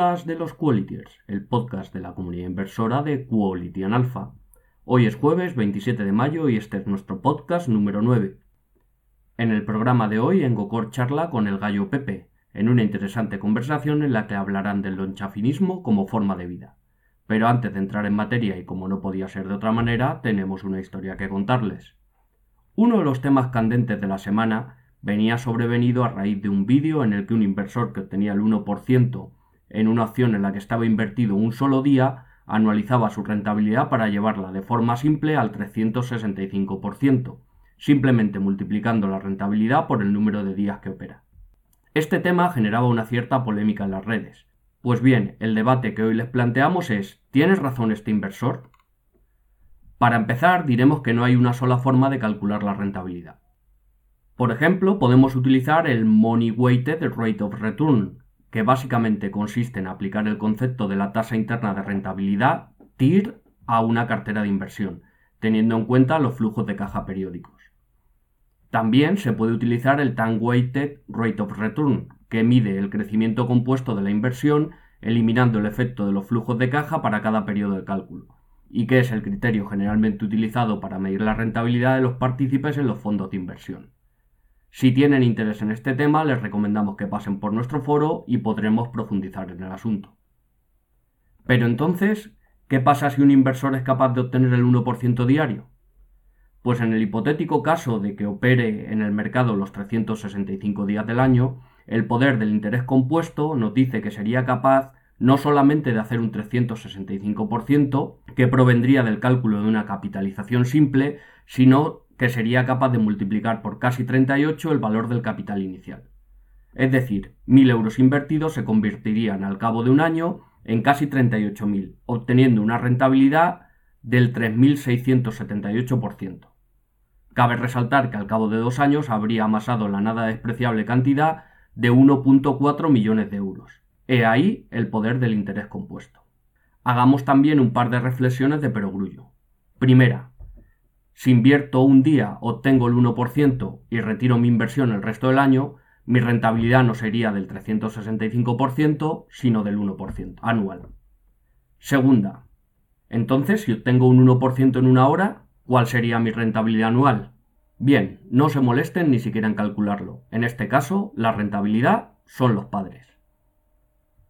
de los Qualitiers, el podcast de la comunidad inversora de Quality Alpha. Hoy es jueves 27 de mayo y este es nuestro podcast número 9. En el programa de hoy, Engocor charla con el gallo Pepe, en una interesante conversación en la que hablarán del lonchafinismo como forma de vida. Pero antes de entrar en materia y como no podía ser de otra manera, tenemos una historia que contarles. Uno de los temas candentes de la semana venía sobrevenido a raíz de un vídeo en el que un inversor que obtenía el 1% en una acción en la que estaba invertido un solo día anualizaba su rentabilidad para llevarla de forma simple al 365%, simplemente multiplicando la rentabilidad por el número de días que opera. Este tema generaba una cierta polémica en las redes. Pues bien, el debate que hoy les planteamos es ¿tienes razón este inversor? Para empezar, diremos que no hay una sola forma de calcular la rentabilidad. Por ejemplo, podemos utilizar el Money Weighted Rate of Return, que básicamente consiste en aplicar el concepto de la tasa interna de rentabilidad, TIR, a una cartera de inversión, teniendo en cuenta los flujos de caja periódicos. También se puede utilizar el Time Weighted Rate of Return, que mide el crecimiento compuesto de la inversión eliminando el efecto de los flujos de caja para cada periodo de cálculo, y que es el criterio generalmente utilizado para medir la rentabilidad de los partícipes en los fondos de inversión. Si tienen interés en este tema, les recomendamos que pasen por nuestro foro y podremos profundizar en el asunto. Pero entonces, ¿qué pasa si un inversor es capaz de obtener el 1% diario? Pues en el hipotético caso de que opere en el mercado los 365 días del año, el poder del interés compuesto nos dice que sería capaz no solamente de hacer un 365%, que provendría del cálculo de una capitalización simple, sino que sería capaz de multiplicar por casi 38 el valor del capital inicial. Es decir, 1.000 euros invertidos se convertirían al cabo de un año en casi 38.000, obteniendo una rentabilidad del 3.678%. Cabe resaltar que al cabo de dos años habría amasado la nada despreciable cantidad de 1.4 millones de euros. He ahí el poder del interés compuesto. Hagamos también un par de reflexiones de perogrullo. Primera, si invierto un día, obtengo el 1% y retiro mi inversión el resto del año, mi rentabilidad no sería del 365%, sino del 1% anual. Segunda, entonces, si obtengo un 1% en una hora, ¿cuál sería mi rentabilidad anual? Bien, no se molesten ni siquiera en calcularlo. En este caso, la rentabilidad son los padres.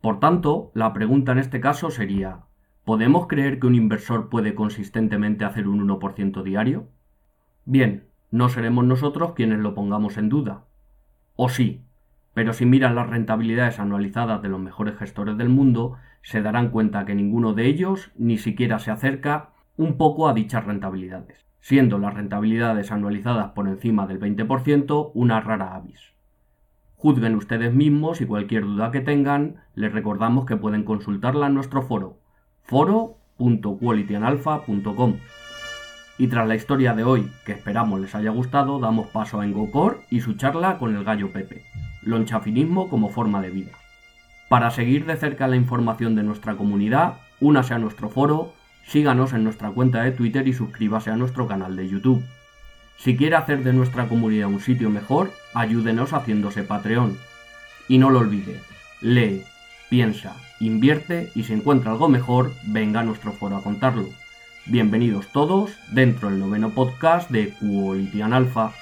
Por tanto, la pregunta en este caso sería, ¿Podemos creer que un inversor puede consistentemente hacer un 1% diario? Bien, no seremos nosotros quienes lo pongamos en duda. O sí, pero si miran las rentabilidades anualizadas de los mejores gestores del mundo, se darán cuenta que ninguno de ellos ni siquiera se acerca un poco a dichas rentabilidades, siendo las rentabilidades anualizadas por encima del 20% una rara avis. Juzguen ustedes mismos y cualquier duda que tengan, les recordamos que pueden consultarla en nuestro foro foro.qualityanalpha.com. Y tras la historia de hoy, que esperamos les haya gustado, damos paso a Engocor y su charla con el gallo Pepe, lonchafinismo como forma de vida. Para seguir de cerca la información de nuestra comunidad, únase a nuestro foro, síganos en nuestra cuenta de Twitter y suscríbase a nuestro canal de YouTube. Si quiere hacer de nuestra comunidad un sitio mejor, ayúdenos haciéndose Patreon. Y no lo olvide, lee, piensa, invierte y si encuentra algo mejor, venga a nuestro foro a contarlo. Bienvenidos todos dentro del noveno podcast de Quality Alpha.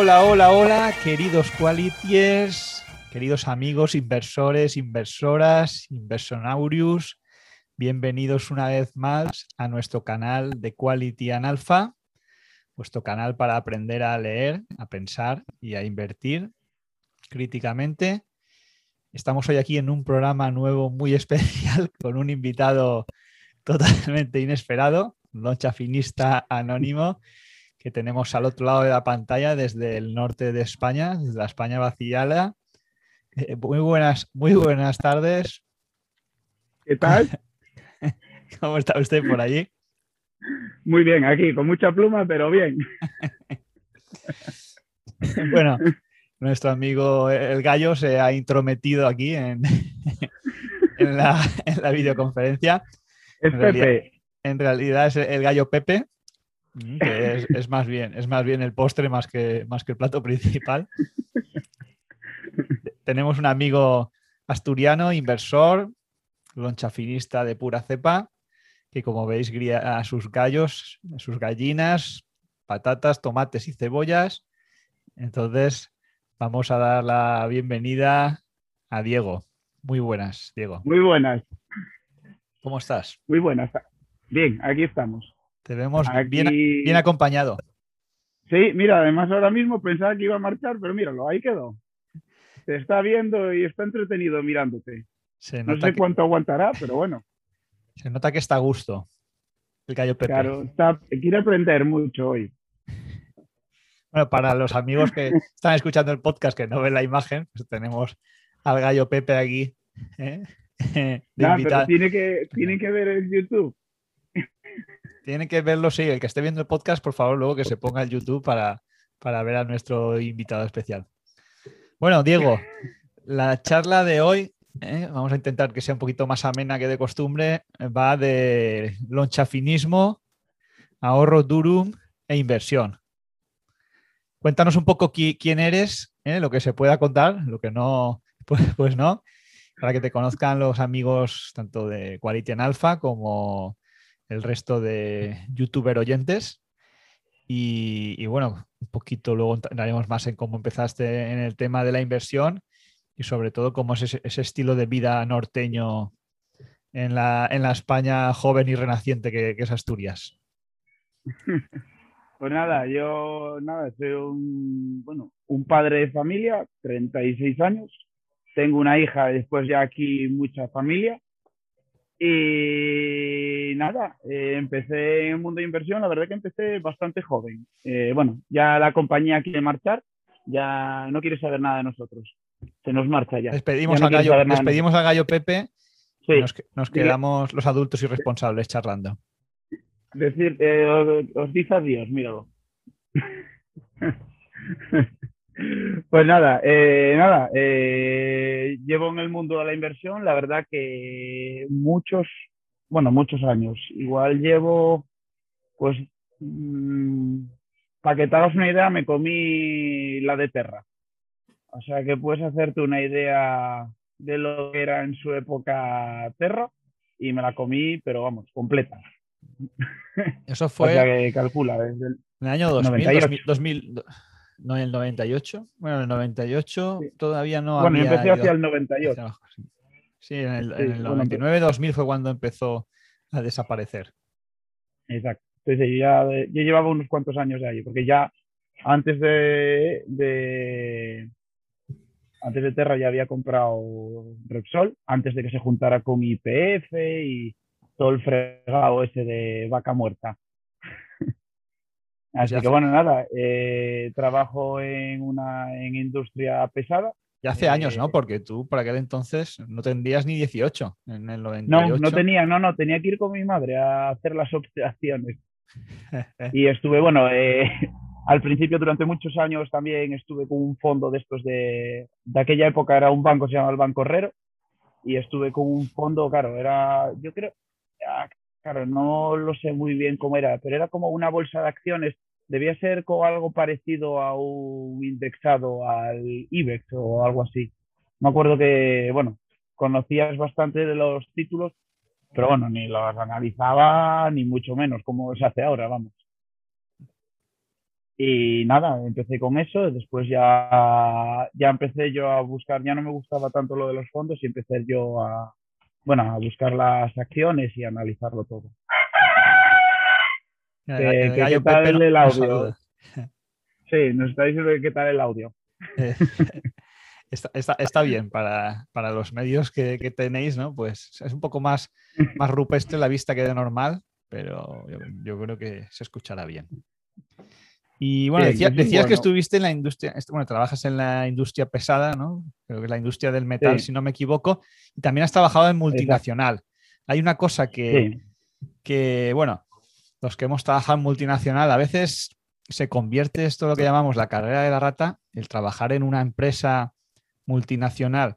Hola, hola, hola, queridos qualitiers, queridos amigos, inversores, inversoras, inversonaurius. Bienvenidos una vez más a nuestro canal de Quality and Alpha, vuestro canal para aprender a leer, a pensar y a invertir críticamente. Estamos hoy aquí en un programa nuevo muy especial con un invitado totalmente inesperado, un chafinista anónimo que tenemos al otro lado de la pantalla desde el norte de España, desde la España vaciada. Eh, muy, buenas, muy buenas tardes. ¿Qué tal? ¿Cómo está usted por allí? Muy bien, aquí, con mucha pluma, pero bien. bueno, nuestro amigo el gallo se ha intrometido aquí en, en, la, videoconferencia. Es en Pepe. En realidad es el gallo Pepe, que es, más bien, es más bien el postre más que, más que el plato principal. Tenemos un amigo asturiano, inversor, lonchafinista de pura cepa, que como veis guía a sus gallos, a sus gallinas, patatas, tomates y cebollas. Entonces, vamos a dar la bienvenida a Diego. Muy buenas, Diego. Muy buenas. ¿Cómo estás? Muy buenas. Bien, aquí estamos. Te vemos Bien, bien acompañado. Sí, mira, además ahora mismo pensaba que iba a marchar, pero míralo, ahí quedó. Te está viendo y está entretenido mirándote. no sé cuánto aguantará, pero bueno. Se nota que está a gusto el gallo Pepe. Claro, quiere aprender mucho hoy. Bueno, para los amigos que están escuchando el podcast que no ven la imagen, pues tenemos al gallo Pepe aquí. ¿eh? pero tiene que, tiene que ver el YouTube. Tiene que verlo, sí. El que esté viendo el podcast, por favor, luego que se ponga el YouTube para, para ver a nuestro invitado especial. Bueno, Diego, la charla de hoy ¿eh? vamos a intentar que sea un poquito más amena que de costumbre, va de lonchafinismo, ahorro durum e inversión. Cuéntanos un poco quién eres, ¿eh? lo que se pueda contar, lo que no, pues, pues, no, para que te conozcan los amigos tanto de Quality en Alpha como el resto de youtuber oyentes. Y, y, bueno, un poquito luego entraremos más en cómo empezaste en el tema de la inversión y sobre todo cómo es ese, estilo de vida norteño en la, en la, España joven y renaciente que, es Asturias. Pues nada, yo nada, soy un, bueno, un padre de familia, 36 años, tengo una hija, después ya aquí mucha familia. Y nada, eh, empecé en el mundo de inversión, la verdad que empecé bastante joven. Eh, bueno, ya la compañía quiere marchar, ya no quiere saber nada de nosotros se nos marcha ya. Despedimos, a gallo, despedimos al gallo Pepe. Nos, quedamos los adultos irresponsables charlando. Decir, eh, os, dice adiós, míralo. pues nada, eh, nada, eh, llevo en el mundo de la inversión, la verdad que muchos, bueno, muchos años. Igual llevo, pues, mm, para que te hagas una idea, me comí la de Terra. O sea que puedes hacerte una idea de lo que era en su época Terra y me la comí, pero vamos, completa. Eso fue. o sea que calcula, desde el, en el año 2000, 2000, no, en el 98. Bueno, en el 98 todavía no bueno, había. Bueno, empecé hacia el 98. Sí, en el, en el 99-2000 fue cuando empezó a desaparecer. Exacto. Entonces yo ya yo llevaba unos cuantos años de ahí, porque ya antes de, de, antes de Terra ya había comprado Repsol, antes de que se juntara con IPF y todo el fregado ese de vaca muerta. Así que bueno, nada, eh, trabajo en una en industria pesada. Ya hace años, ¿no? Eh, Porque tú para aquel entonces no tendrías ni 18 en el 98. No, no tenía, no, no, tenía que ir con mi madre a hacer las operaciones. y estuve, bueno, eh, al principio, durante muchos años, también estuve con un fondo de estos de, de aquella época, era un banco, se llama el Banco Herrero, y estuve con un fondo, claro, era, yo creo, ah, claro, no lo sé muy bien cómo era, pero era como una bolsa de acciones, debía ser como algo parecido a un indexado al IBEX o algo así. Me acuerdo que, bueno, conocías bastante de los títulos, pero bueno, ni los analizaba, ni mucho menos, como se hace ahora, vamos. Y nada, empecé con eso, después ya, ya empecé yo a buscar, ya no me gustaba tanto lo de los fondos y empecé yo a, bueno, a buscar las acciones y analizarlo todo. ¿Qué, tal el audio? Sí, nos está diciendo qué tal el audio. Está, está, está, bien para, para los medios que, que, tenéis, ¿no? Pues es un poco más, más rupestre la vista que de normal, pero yo, yo creo que se escuchará bien. Y bueno, decías que estuviste en la industria, bueno, trabajas en la industria pesada, ¿no? Creo que es la industria del metal, si no me equivoco, y también has trabajado en multinacional. Hay una cosa que, que, bueno, los que hemos trabajado en multinacional a veces se convierte esto lo que llamamos la carrera de la rata, el trabajar en una empresa multinacional.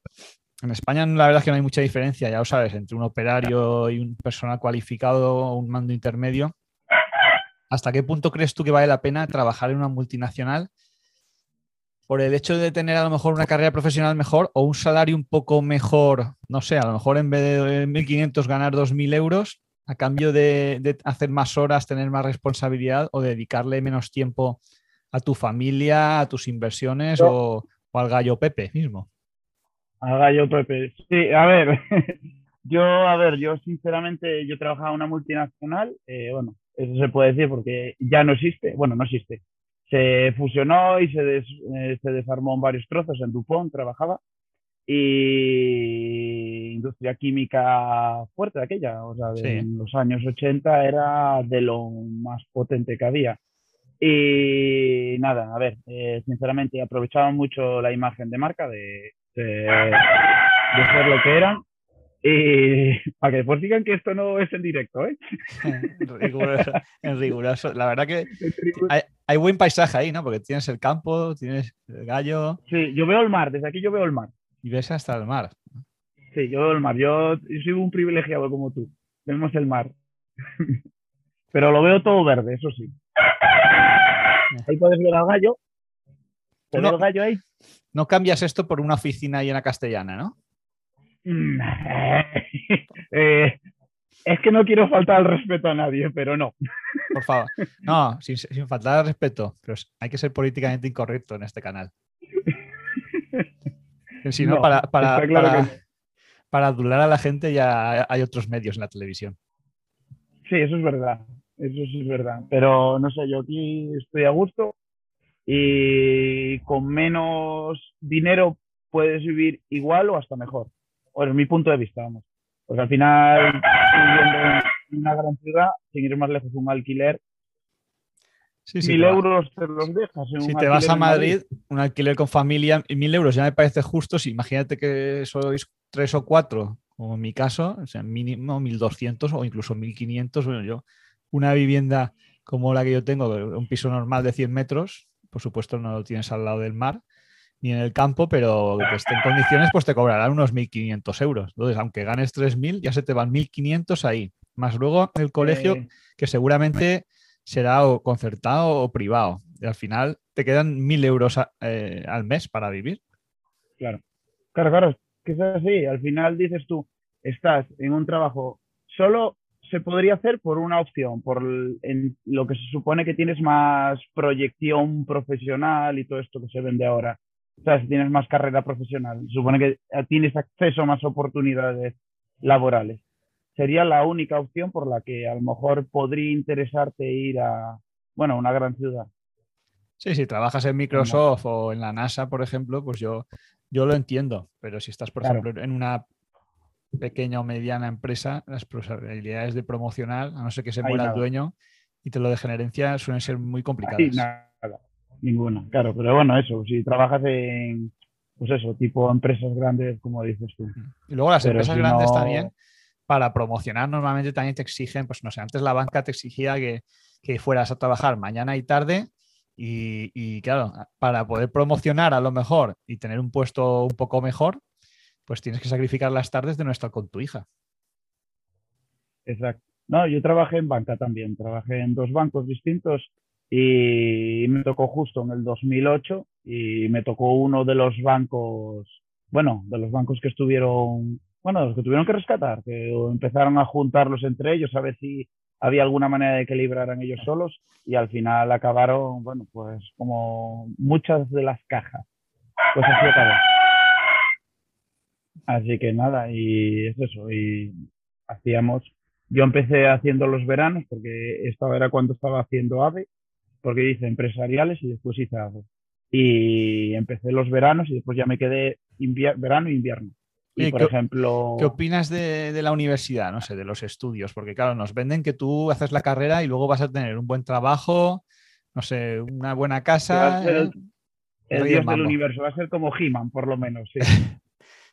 En España la verdad es que no hay mucha diferencia, ya lo sabes, entre un operario y un personal cualificado o un mando intermedio. ¿Hasta qué punto crees tú que vale la pena trabajar en una multinacional por el hecho de tener a lo mejor una carrera profesional mejor o un salario un poco mejor, no sé, a lo mejor en vez de 1.500 ganar 2.000 euros a cambio de, hacer más horas, tener más responsabilidad o dedicarle menos tiempo a tu familia, a tus inversiones o, al gallo Pepe mismo. Al gallo Pepe. Sí, a ver, yo, a ver, yo sinceramente, yo trabajaba en una multinacional, eh, bueno, eso se puede decir porque ya no existe, bueno, no existe, se fusionó y se, eh, se desarmó en varios trozos. En Dupont trabajaba y industria química fuerte de aquella, o sea, en los años 80 era de lo más potente que había. Y nada, a ver, eh, sinceramente aprovechaban mucho la imagen de marca de, de, de ser lo que eran y para que después digan que esto no es en directo, ¿eh? en, riguroso, La verdad que hay, buen paisaje ahí, ¿no? Porque tienes el campo, tienes el gallo. Sí, yo veo el mar, desde aquí yo veo el mar. Y ves hasta el mar. Sí, yo el mar. Yo, soy un privilegiado como tú. Vemos el mar. Pero lo veo todo verde, eso sí. Ahí puedes ver al gallo. ¿Te no, el gallo ahí? No cambias esto por una oficina ahí en la castellana, ¿no? Mm, eh, es que no quiero faltar al respeto a nadie, pero no. Por favor. No, sin, faltar al respeto, pero hay que ser políticamente incorrecto en este canal. Si no, para, para, para, adular a la gente ya hay otros medios en la televisión. Sí, eso es verdad. Eso sí es verdad. Pero no sé, yo aquí estoy a gusto y con menos dinero puedes vivir igual o hasta mejor o es mi punto de vista, vamos. Porque al final, viviendo en una gran ciudad, sin ir más lejos, un alquiler, sí, mil euros te los dejas. si te vas a Madrid, un alquiler con familia, mil euros ya me parece justo. Si imagínate que sois tres o cuatro, como en mi caso, o sea, mínimo 1.200 o incluso 1.500. Bueno, yo, una vivienda como la que yo tengo, un piso normal de 100 metros, por supuesto no lo tienes al lado del mar, ni en el campo, pero que esté en condiciones, pues te cobrarán unos 1.500 euros. Entonces, aunque ganes 3.000, ya se te van 1.500 ahí. Más luego el colegio, que seguramente será o concertado o privado. Y al final te quedan 1.000 euros eh, al mes para vivir. Claro, claro, claro. Que es así. Al final dices tú, estás en un trabajo solo se podría hacer por una opción, por en lo que se supone que tienes más proyección profesional y todo esto que se vende ahora o sea, si tienes más carrera profesional, supone que tienes acceso a más oportunidades laborales. Sería la única opción por la que a lo mejor podría interesarte ir a, bueno, una gran ciudad. Sí, si trabajas en Microsoft o en la NASA, por ejemplo, pues yo, yo lo entiendo, pero si estás, por ejemplo, en una pequeña o mediana empresa, las posibilidades de promocionar, a no ser que se muera el dueño y te lo de gerencia, suelen ser muy complicadas. nada ninguna, claro, pero bueno, eso, si trabajas en, pues eso, tipo empresas grandes, como dices tú. Y luego las empresas grandes también, para promocionar, normalmente también te exigen, pues no sé, antes la banca te exigía que, fueras a trabajar mañana y tarde. Y, claro, para poder promocionar a lo mejor y tener un puesto un poco mejor, pues tienes que sacrificar las tardes de no estar con tu hija. Exacto. No, yo trabajé en banca también, trabajé en dos bancos distintos y me tocó justo en el 2008 y me tocó uno de los bancos, bueno, de los bancos que estuvieron, bueno, los que tuvieron que rescatar, que empezaron a juntarlos entre ellos a ver si había alguna manera de que libraran ellos solos y al final acabaron, bueno, pues como muchas de las cajas. Pues así acabó. Así que nada, y es eso, y hacíamos, yo empecé haciendo los veranos porque esta era cuando estaba haciendo AVE porque hice empresariales y después hice algo. Y empecé los veranos y después ya me quedé verano e invierno. Y, por ejemplo. ¿Qué opinas de, la universidad, no sé, de los estudios? Porque, claro, nos venden que tú haces la carrera y luego vas a tener un buen trabajo, no sé, una buena casa. el, el dios del universo, va a ser como He-Man, por lo menos, sí.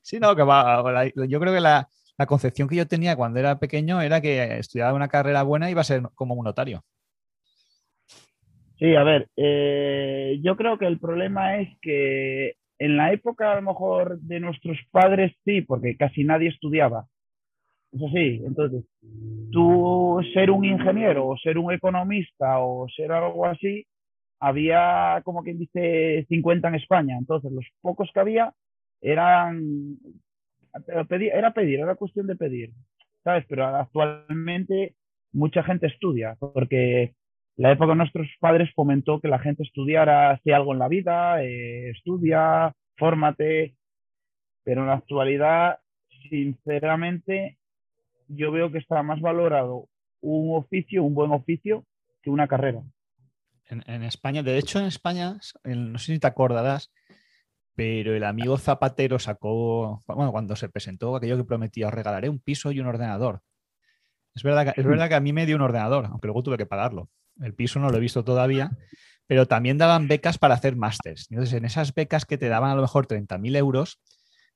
sí, no, que va. Yo creo que la, la concepción que yo tenía cuando era pequeño era que estudiaba una carrera buena y iba a ser como un notario. Sí, a ver, eh, yo creo que el problema es que en la época a lo mejor de nuestros padres sí, porque casi nadie estudiaba. Es así, entonces, tú ser un ingeniero o ser un economista o ser algo así, había como quien dice 50 en España, entonces los pocos que había eran, era pedir, era cuestión de pedir, ¿sabes? Pero actualmente mucha gente estudia, porque la época de nuestros padres fomentó que la gente estudiara, hacía algo en la vida, eh, estudia, fórmate, pero en la actualidad, sinceramente, yo veo que está más valorado un oficio, un buen oficio, que una carrera. En, España, de hecho en España, no sé si te acordarás, pero el amigo Zapatero sacó, bueno, cuando se presentó aquello que prometía, os regalaré un piso y un ordenador. Es verdad, que, es verdad que a mí me dio un ordenador, aunque luego tuve que pagarlo. El piso no lo he visto todavía, pero también daban becas para hacer másters. Entonces, en esas becas que te daban a lo mejor 30.000 euros,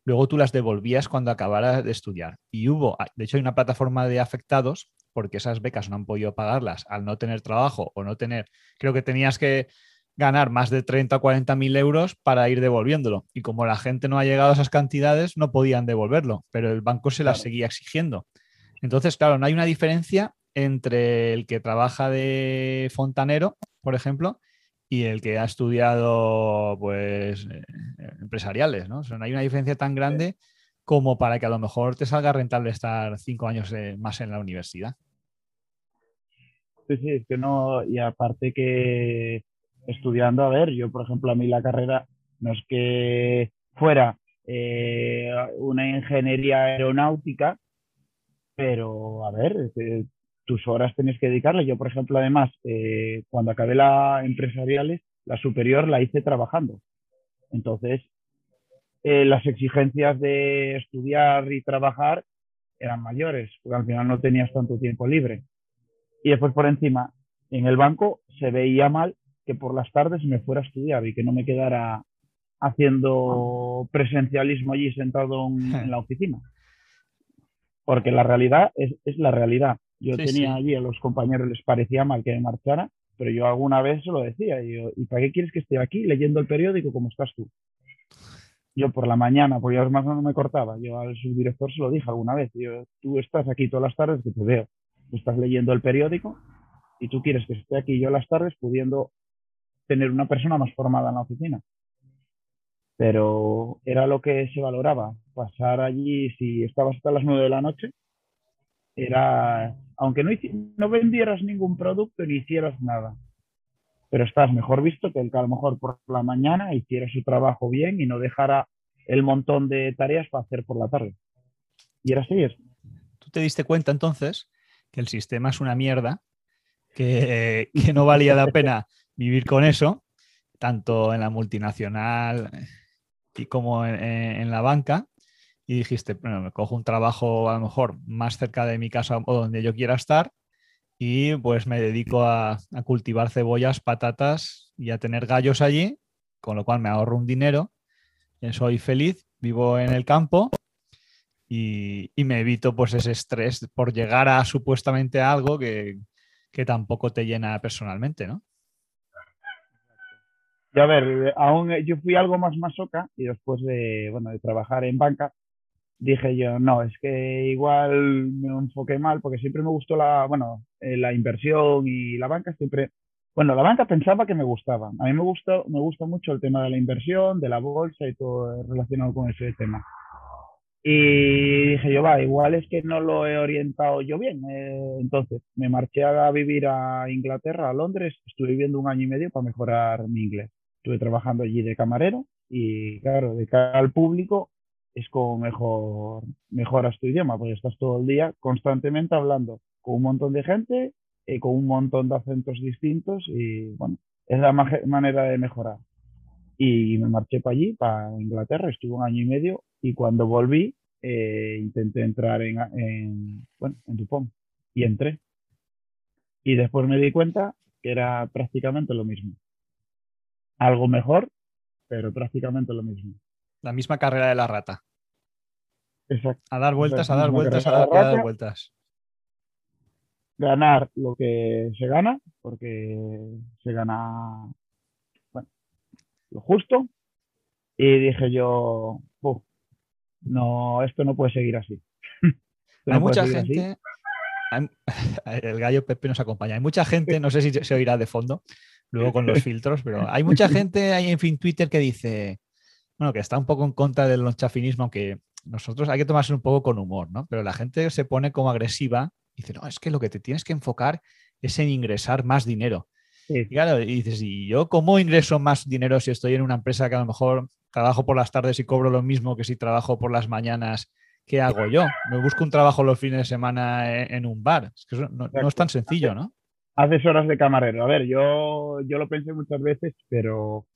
luego tú las devolvías cuando acabaras de estudiar. Y hubo, ah, de hecho, hay una plataforma de afectados, porque esas becas no han podido pagarlas al no tener trabajo o no tener, creo que tenías que ganar más de 30 o 40 mil euros para ir devolviéndolo. Y como la gente no ha llegado a esas cantidades, no podían devolverlo, pero el banco se las seguía exigiendo. Entonces, claro, no hay una diferencia entre el que trabaja de fontanero, por ejemplo, y el que ha estudiado pues eh, empresariales, ¿no? no hay una diferencia tan grande como para que a lo mejor te salga rentable estar cinco años eh, más en la universidad. Sí, sí, es que no, y aparte que estudiando, a ver, yo por ejemplo, a mí la carrera no es que fuera eh, una ingeniería aeronáutica, pero a ver, tus horas tienes que dedicarle. Yo, por ejemplo, además, eh, cuando acabé la empresariales, la superior la hice trabajando. Entonces, eh, las exigencias de estudiar y trabajar eran mayores, porque al final no tenías tanto tiempo libre. Y después por encima, en el banco se veía mal que por las tardes me fuera a estudiar y que no me quedara haciendo presencialismo allí sentado en, la oficina. Porque la realidad es, la realidad. Yo tenía allí a los compañeros, les parecía mal que me marchara, pero yo alguna vez se lo decía. Y, ¿y para qué quieres que esté aquí leyendo el periódico como estás tú? yo por la mañana, porque además no me cortaba, yo al subdirector se lo dije alguna vez, yo, tú estás aquí todas las tardes que te veo, tú estás leyendo el periódico y tú quieres que esté aquí yo las tardes pudiendo tener una persona más formada en la oficina. Pero era lo que se valoraba, pasar allí, si estabas hasta las nueve de la noche, era, aunque no, vendieras ningún producto ni hicieras nada, pero estás mejor visto que el que a lo mejor por la mañana hiciera su trabajo bien y no dejara el montón de tareas para hacer por la tarde. Y era así. ¿Tú te diste cuenta entonces que el sistema es una mierda, que, no valía la pena vivir con eso, tanto en la multinacional y como en, la banca? Y dijiste, bueno, me cojo un trabajo a lo mejor más cerca de mi casa o donde yo quiera estar y pues me dedico a, cultivar cebollas, patatas y a tener gallos allí, con lo cual me ahorro un dinero, eh, soy feliz, vivo en el campo y, me evito pues ese estrés por llegar a supuestamente algo que, tampoco te llena personalmente, ¿no? Y a ver, aún yo fui algo más masoca y después de, bueno, de trabajar en banca, dije yo, no, es que igual me enfoqué mal porque siempre me gustó la, bueno, eh, la inversión y la banca siempre, bueno, la banca pensaba que me gustaba. A mí me gusta, me gusta mucho el tema de la inversión, de la bolsa y todo relacionado con ese tema. Y dije yo, va, igual es que no lo he orientado yo bien. Eh, entonces me marché a vivir a Inglaterra, a Londres, estuve viviendo un año y medio para mejorar mi inglés. Estuve trabajando allí de camarero y claro, de cara al público es como mejor mejoras tu idioma, porque estás todo el día constantemente hablando con un montón de gente, y eh, con un montón de acentos distintos y bueno, es la manera de mejorar. Y me marché para allí, para Inglaterra, estuve un año y medio y cuando volví eh, intenté entrar en, en, bueno, en Dupont y entré. Y después me di cuenta que era prácticamente lo mismo. Algo mejor, pero prácticamente lo mismo. La misma carrera de la rata. Exacto. A dar vueltas, a dar vueltas, a dar, vueltas. ganar lo que se gana, porque se gana bueno, lo justo. Y dije yo, no, esto no puede seguir así. Hay mucha gente, el gallo Pepe nos acompaña. Hay mucha gente, no sé si se oirá de fondo, luego con los filtros, pero hay mucha gente ahí en fin Twitter que dice, bueno, que está un poco en contra del lonchafinismo, aunque nosotros hay que tomarse un poco con humor, ¿no? Pero la gente se pone como agresiva y dice, no, es que lo que te tienes que enfocar es en ingresar más dinero. Y claro, y dices, ¿y yo cómo ingreso más dinero si estoy en una empresa que a lo mejor trabajo por las tardes y cobro lo mismo que si trabajo por las mañanas? ¿Qué hago yo? Me busco un trabajo los fines de semana en un bar. Es que no, es tan sencillo, ¿no? Haces horas de camarero. A ver, yo, yo lo pensé muchas veces, pero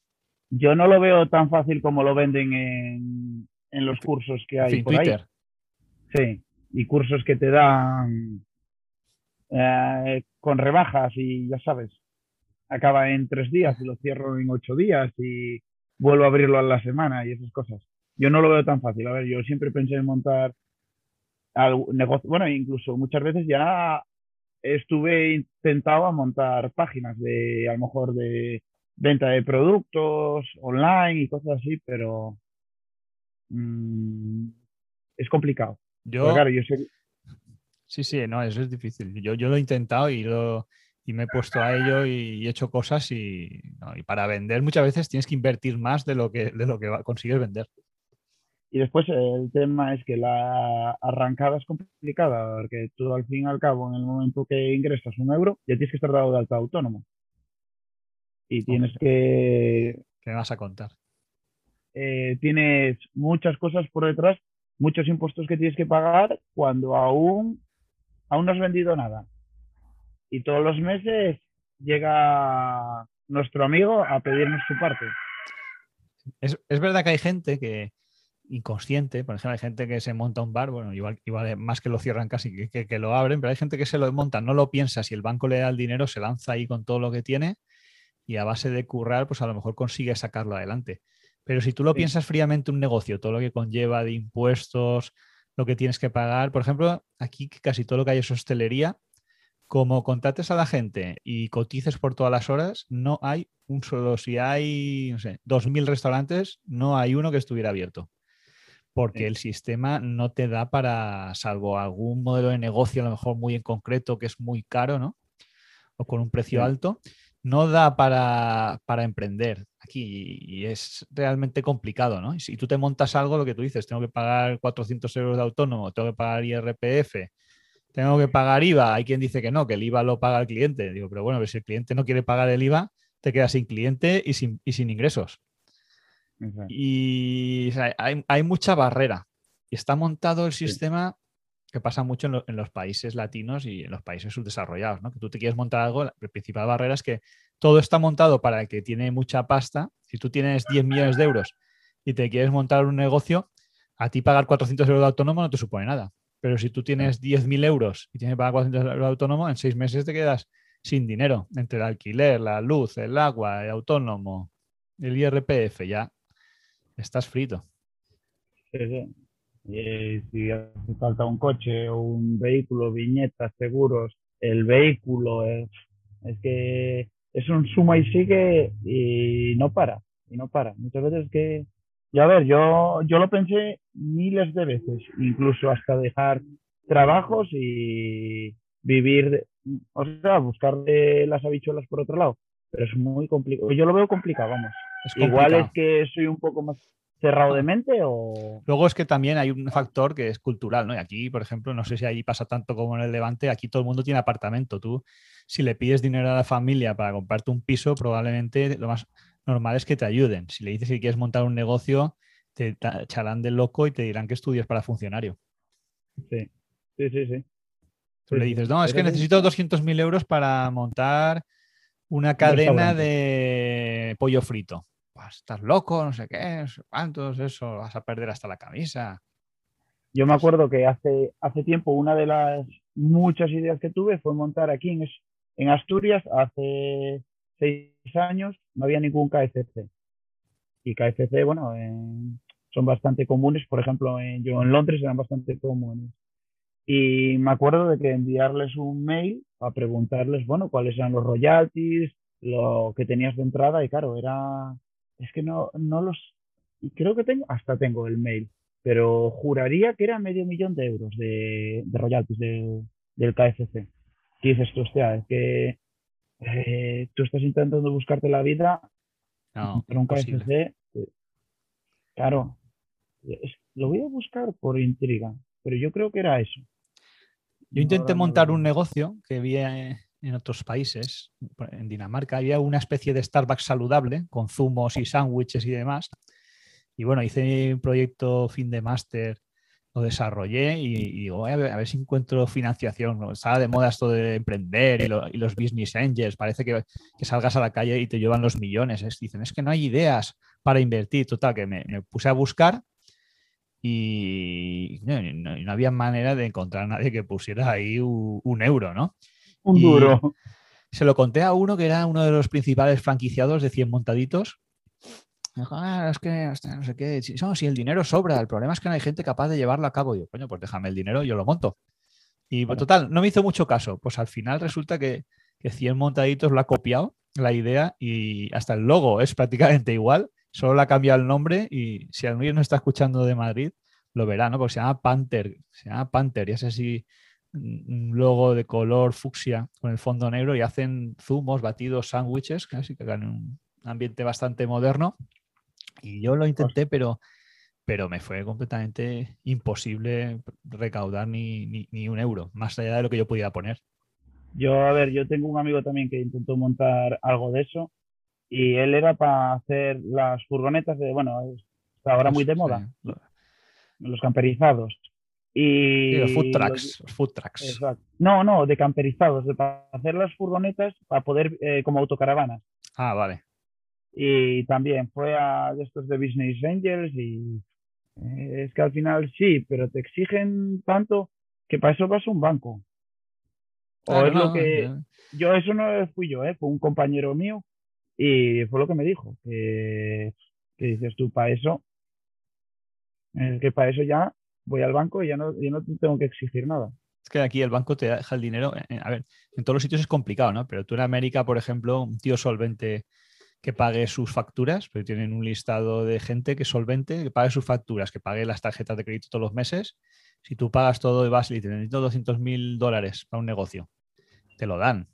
yo no lo veo tan fácil como lo venden en, en los cursos que hay por ahí. Sí, y cursos que te dan eh, con rebajas y ya sabes, acaba en tres días y lo cierro en ocho días y vuelvo a abrirlo a la semana y esas cosas. Yo no lo veo tan fácil. A ver, yo siempre pensé en montar algún negocio, bueno, incluso muchas veces ya estuve intentado a montar páginas de, a lo mejor de venta de productos online y cosas así, pero mm, es complicado. Yo, claro, yo sé... Sí, sí, no, eso es difícil. Yo, yo lo he intentado y, lo, y me he puesto a ello y, he hecho cosas y, y, para vender muchas veces tienes que invertir más de lo que, de lo que consigues vender. Y después el tema es que la arrancada es complicada, porque tú al fin y al cabo, en el momento que ingresas un euro, ya tienes que estar dado de alta autónomo. Y tienes que... ¿Qué vas a contar? Eh, tienes muchas cosas por detrás, muchos impuestos que tienes que pagar cuando aún, aún no has vendido nada. Y todos los meses llega nuestro amigo a pedirnos su parte. Es, es verdad que hay gente que, inconsciente. Por ejemplo, hay gente que se monta un bar, bueno, igual, igual más que lo cierran casi que, que, lo abren, pero hay gente que se lo monta, no lo piensa, si el banco le da el dinero, se lanza ahí con todo lo que tiene y a base de currar, pues a lo mejor consigue sacarlo adelante. Pero si tú lo piensas fríamente un negocio, todo lo que conlleva de impuestos, lo que tienes que pagar, por ejemplo, aquí casi todo lo que hay es hostelería, como contrates a la gente y cotices por todas las horas, no hay un solo, si hay, no sé, 2.000 restaurantes, no hay uno que estuviera abierto porque el sistema no te da para, salvo algún modelo de negocio a lo mejor muy en concreto que es muy caro, ¿no? O con un precio alto, no da para, emprender aquí y es realmente complicado, ¿no? Y si tú te montas algo, lo que tú dices, tengo que pagar 400 euros de autónomo, tengo que pagar IRPF, tengo que pagar IVA, hay quien dice que no, que el IVA lo paga el cliente. Digo, pero bueno, si el cliente no quiere pagar el IVA, te quedas sin cliente y sin, y sin ingresos. Y hay, mucha barrera. Y está montado el sistema que pasa mucho en, los países latinos y en los países subdesarrollados, ¿no? Que tú te quieres montar algo, la principal barrera es que todo está montado para el que tiene mucha pasta. Si tú tienes 10 millones de euros y te quieres montar un negocio, a ti pagar 400 euros de autónomo no te supone nada. Pero si tú tienes 10.000 euros y tienes que pagar 400 euros de autónomo, en seis meses te quedas sin dinero entre el alquiler, la luz, el agua, el autónomo, el IRPF, ya estás frito. Sí, sí. Y si hace falta un coche o un vehículo, viñetas, seguros, el vehículo es, es que es un suma y sigue y no para, y no para. Muchas veces que, ya a ver, yo, yo lo pensé miles de veces, incluso hasta dejar trabajos y vivir, o sea, buscar de las habichuelas por otro lado. Pero es muy complicado. Yo lo veo complicado, vamos. Igual es que soy un poco más cerrado de mente o... Luego es que también hay un factor que es cultural, ¿no? Y aquí, por ejemplo, no sé si ahí pasa tanto como en el Levante, aquí todo el mundo tiene apartamento. Tú, si le pides dinero a la familia para comprarte un piso, probablemente lo más normal es que te ayuden. Si le dices que quieres montar un negocio, te echarán de loco y te dirán que estudias para funcionario. Sí, sí, sí, sí. Tú le dices, no, es que necesito 200.000 euros para montar una cadena de pollo frito estás loco, no sé qué, no sé cuántos, eso, vas a perder hasta la camisa. Yo me acuerdo que hace, hace tiempo una de las muchas ideas que tuve fue montar aquí en, en Asturias, hace seis años, no había ningún KFC. Y KFC, bueno, son bastante comunes, por ejemplo, en, yo en Londres eran bastante comunes. Y me acuerdo de que enviarles un mail a preguntarles, bueno, cuáles eran los royalties, lo que tenías de entrada, y claro, era, es que no, no los, y creo que tengo, hasta tengo el mail, pero juraría que era medio millón de euros de, de royalties del KFC. ¿Qué dices tú, hostia? Es que eh, tú estás intentando buscarte la vida No, pero un imposible. KFC, eh, claro, es- lo voy a buscar por intriga, pero yo creo que era eso. Yo intenté montar un negocio que vi eh, en otros países. En Dinamarca había una especie de Starbucks saludable con zumos y sándwiches y demás. Y bueno, hice un proyecto fin de máster, lo desarrollé y, y digo, "Voy a ver, a ver si encuentro financiación. Estaba de moda esto de emprender y, lo- y los business angels. Parece que, que salgas a la calle y te llevan los millones. Es- dicen, es que no hay ideas para invertir. Total, que me, me puse a buscar y no, no- no había manera de encontrar a nadie que pusiera ahí u- un, euro, ¿no? Un duro. Se lo conté a uno que era uno de los principales franquiciados de 100 montaditos. Me dijo, "Ah, es que no sé qué, si, no, si el dinero sobra, el problema es que no hay gente capaz de llevarlo a cabo. Y yo, coño, pues déjame el dinero, yo lo monto. Y Claro. total, no me hizo mucho caso. Pues al final resulta que, que 100 montaditos lo ha copiado la idea y hasta el logo es prácticamente igual, solo le ha cambiado el nombre y si alguien no está escuchando de Madrid, lo verá, ¿no? Porque se llama Panther, se llama Panther y es así un logo de color fucsia con el fondo negro y hacen zumos, batidos, sándwiches, casi que hagan un ambiente bastante moderno. Y yo lo intenté, pero, pero me fue completamente imposible recaudar ni, ni- ni un euro, más allá de lo que yo podía poner. Yo, a ver, yo tengo un amigo también que intentó montar algo de eso y él era para hacer las furgonetas de, bueno, está ahora muy de moda, lo- los camperizados. Y sí, los food trucks, los food trucks. Exacto. No, no, de camperizados, de para hacer las furgonetas para poder, eh, como autocaravanas. Ah, vale. Y también fue a estos de Business Angels y eh, es que al final sí, pero te exigen tanto que para eso vas a un banco. O Claro, es lo no, que eh, yo eso no fui yo, ¿eh? fue un compañero mío y fue lo que me dijo, que, que dices tú, para eso, es que para eso ya voy al banco y ya no, yo no te tengo que exigir nada. Es que aquí el banco te deja el dinero. eh, eh, A ver, en todos los sitios es complicado, ¿no? Pero tú en América, por ejemplo, un tío solvente que pague sus facturas, pero tienen un listado de gente que es solvente, que pague sus facturas, que pague las tarjetas de crédito todos los meses. Si tú pagas todo y vas y dices, necesito 200 mil dólares para un negocio, te lo dan.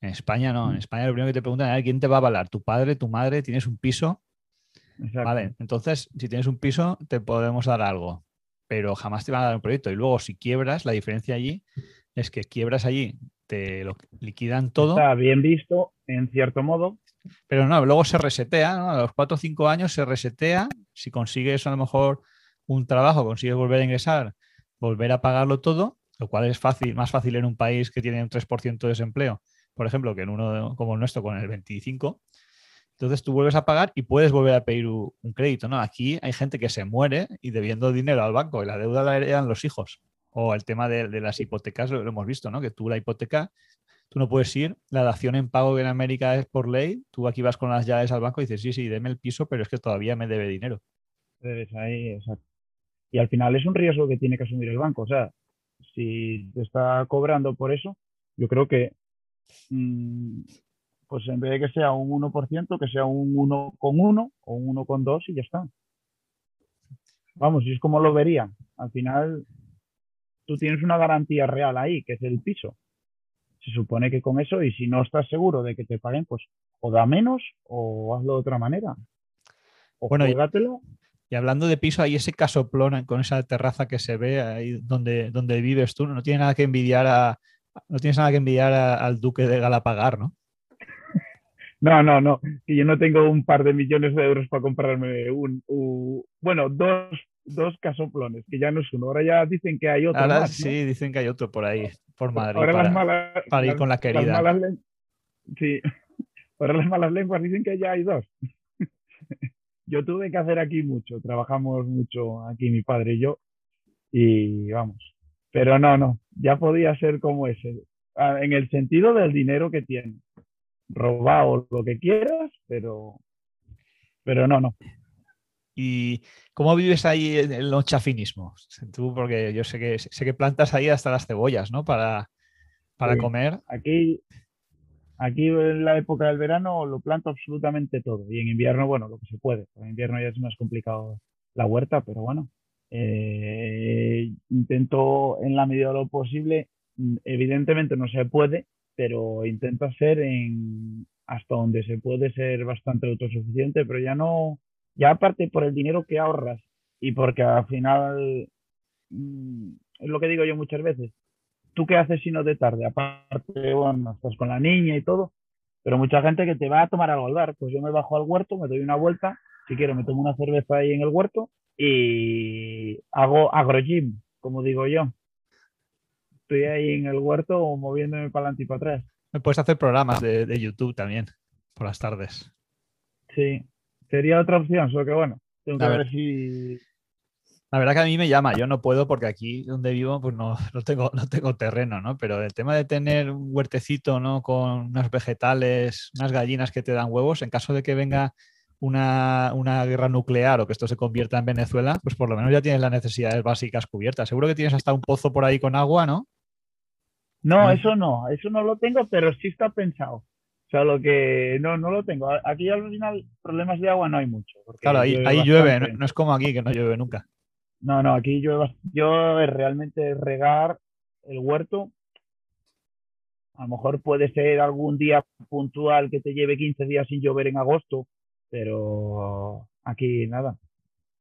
En España no. En Mm. España lo primero que te preguntan es quién te va a avalar, tu padre, tu madre, tienes un piso. Exacto. Vale, entonces si tienes un piso te podemos dar algo, pero jamás te van a dar un proyecto. Y luego si quiebras, la diferencia allí es que quiebras allí, te lo liquidan todo, Está bien visto, en cierto modo. pero no, luego se resetea, ¿no? A los 4 o 5 años se resetea. Si consigues a lo mejor un trabajo, consigues volver a ingresar, volver a pagarlo todo, lo cual es fácil, más fácil en un país que tiene un 3% de desempleo, por ejemplo, que en uno como el nuestro con el 25%. Entonces tú vuelves a pagar y puedes volver a pedir un crédito. ¿no? Aquí hay gente que se muere y debiendo dinero al banco y la deuda la heredan los hijos. O el tema de, las hipotecas, lo, hemos visto, ¿no? Que tú la hipoteca, tú no puedes ir, la dación en pago que en América es por ley, tú aquí vas con las llaves al banco y dices, sí, sí, deme el piso, pero es que todavía me debe dinero. Y al final es un riesgo que tiene que asumir el banco. O sea, si te está cobrando por eso, yo creo que, mm, pues en vez de que sea un 1%, que sea un 1,1 o un 1,2 y ya está. Vamos, y es como lo vería. Al final, tú tienes una garantía real ahí, que es el piso. Se supone que con eso, y si no estás seguro de que te paguen, pues o da menos o hazlo de otra manera. O Bueno, y- juégatelo. Y hablando de piso, hay ese casoplón con esa terraza que se ve ahí donde, donde vives tú. No tiene nada que envidiar a, no tienes nada que envidiar a- al duque de Galapagar, ¿no? No, no, no, que yo no tengo un par de millones de euros para comprarme un, bueno, dos, dos casoplones, que ya no es uno, ahora ya dicen que hay otro Ahora más, ¿no? sí, dicen que hay otro por ahí, por Madrid. Ahora para- las malas, para ir las- con la las querida. malas sí, ahora las malas lenguas dicen que ya hay dos. Yo tuve que hacer aquí mucho, trabajamos mucho aquí mi padre y yo, y vamos, pero no, no, ya podía ser como ese, ah, en el sentido del dinero que tiene, robado lo que quieras, pero, pero no, no. ¿Y cómo vives ahí en el chafinismo? Tú, porque yo sé que sé que plantas ahí hasta las cebollas, ¿no? Para, para comer. Aquí, aquí en la época del verano lo planto absolutamente todo. Y en invierno, bueno, lo que se puede. En invierno ya es más complicado la huerta, pero bueno. Eh, intento en la medida de lo posible, evidentemente no se puede, pero intento hacer en hasta donde se puede ser bastante autosuficiente, pero ya no, ya aparte por el dinero que ahorras y porque al final, mm, es lo que digo yo muchas veces, ¿tú qué haces si no de tarde? Aparte, bueno, estás con la niña y todo, pero mucha gente que te va a tomar algo al bar, pues yo me bajo al huerto, me doy una vuelta, si quiero me tomo una cerveza ahí en el huerto y hago agrogym, como digo yo. Estoy ahí en el huerto moviéndome para adelante y para atrás. Puedes hacer programas de, de YouTube también por las tardes. Sí, sería otra opción, solo que bueno, tengo que ver. si. La verdad que a mí me llama, yo no puedo porque aquí donde vivo pues no, no, tengo, no tengo terreno, ¿no? Pero el tema de tener un huertecito, ¿no? Con unos vegetales, unas gallinas que te dan huevos, en caso de que venga una, una, guerra nuclear o que esto se convierta en Venezuela, pues por lo menos ya tienes las necesidades básicas cubiertas. Seguro que tienes hasta un pozo por ahí con agua, ¿no? No, eso no, eso no lo tengo, pero sí está pensado. O sea, lo que no, no lo tengo. Aquí al final problemas de agua no hay mucho. Claro, ahí llueve, no, es como aquí que no llueve nunca. No, no, aquí llueve. Yo realmente regar el huerto. A lo mejor puede ser algún día puntual que te lleve 15 días sin llover en agosto, pero aquí nada.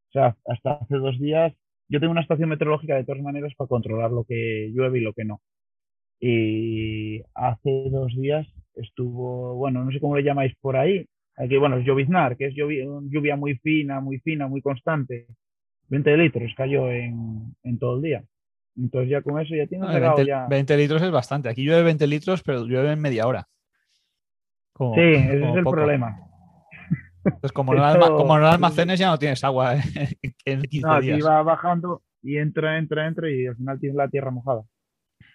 O sea, hasta hace dos días yo tengo una estación meteorológica de todas maneras para controlar lo que llueve y lo que no. Y hace dos días estuvo, bueno, no sé cómo le llamáis por ahí, aquí, bueno, es lloviznar, que es lluvia, lluvia muy fina, muy fina, muy constante. 20 litros cayó en, en todo el día. Entonces ya con eso ya tienes 20, ya... 20 litros es bastante. Aquí llueve 20 litros, pero llueve en media hora. sí, ese es el problema. Entonces, como, no, como no almacenes, ya no tienes agua en 15 no, aquí va bajando y entra, entra, entra y al final tienes la tierra mojada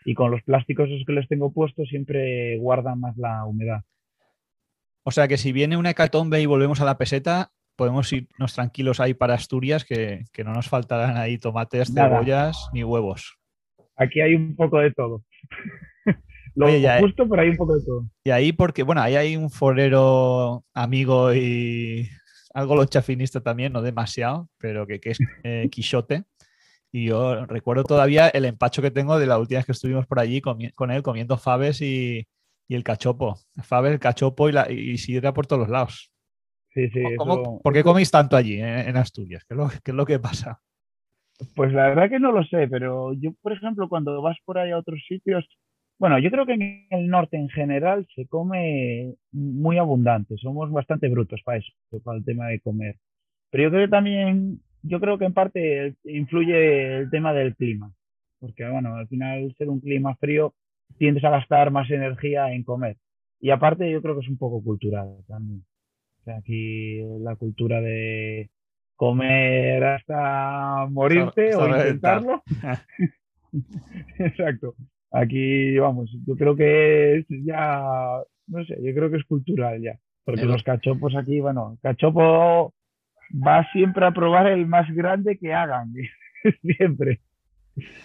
y con los plásticos esos que les tengo puestos siempre guardan más la humedad. O sea que si viene una hecatombe y volvemos a la peseta, podemos irnos tranquilos ahí para Asturias, que, no nos faltarán ahí tomates, cebollas ni huevos. Aquí hay un poco de todo. Lo justo, pero hay un poco de todo. Y ahí porque, bueno, ahí hay un forero amigo y algo lo chafinista también, no demasiado, pero que, es eh, Quixote. Y yo recuerdo todavía el empacho que tengo de la última vez que estuvimos por allí con, él comiendo faves y, el cachopo. Faves, el cachopo y, la, y sidra por todos los lados. Sí, sí. ¿Por qué coméis tanto allí en, Asturias? ¿Qué es, lo, que pasa? Pues la verdad que no lo sé, pero yo, por ejemplo, cuando vas por ahí a otros sitios, bueno, yo creo que en el norte en general se come muy abundante, somos bastante brutos para eso, para el tema de comer. Pero yo creo que también yo creo que en parte influye el tema del clima, porque bueno, al final ser un clima frío tiendes a gastar más energía en comer. Y aparte yo creo que es un poco cultural también. O sea, aquí la cultura de comer hasta morirte o intentarlo. Exacto. Aquí, vamos, yo creo que es ya, no sé, yo creo que es cultural ya. Porque los cachopos aquí, bueno, cachopo va siempre a probar el más grande que hagan. siempre.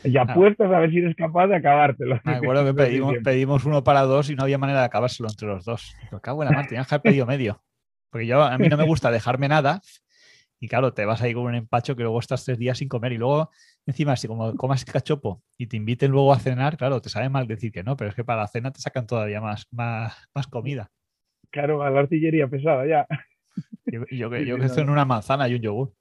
Y ah. apuestas a ver si eres capaz de acabártelo. Me acuerdo que pedimos, pedimos, uno para dos y no había manera de acabárselo entre los dos. Pero cago en la mar, tenías que haber pedido medio. Porque yo, a mí no me gusta dejarme nada. Y claro, te vas ahí con un empacho que luego estás tres días sin comer. Y luego, encima, si como comas cachopo y te inviten luego a cenar, claro, te sabe mal decir que no, pero es que para la cena te sacan todavía más, más, más comida. Claro, a la artillería pesada ya. Yo, yo, que son una manzana y un yogur.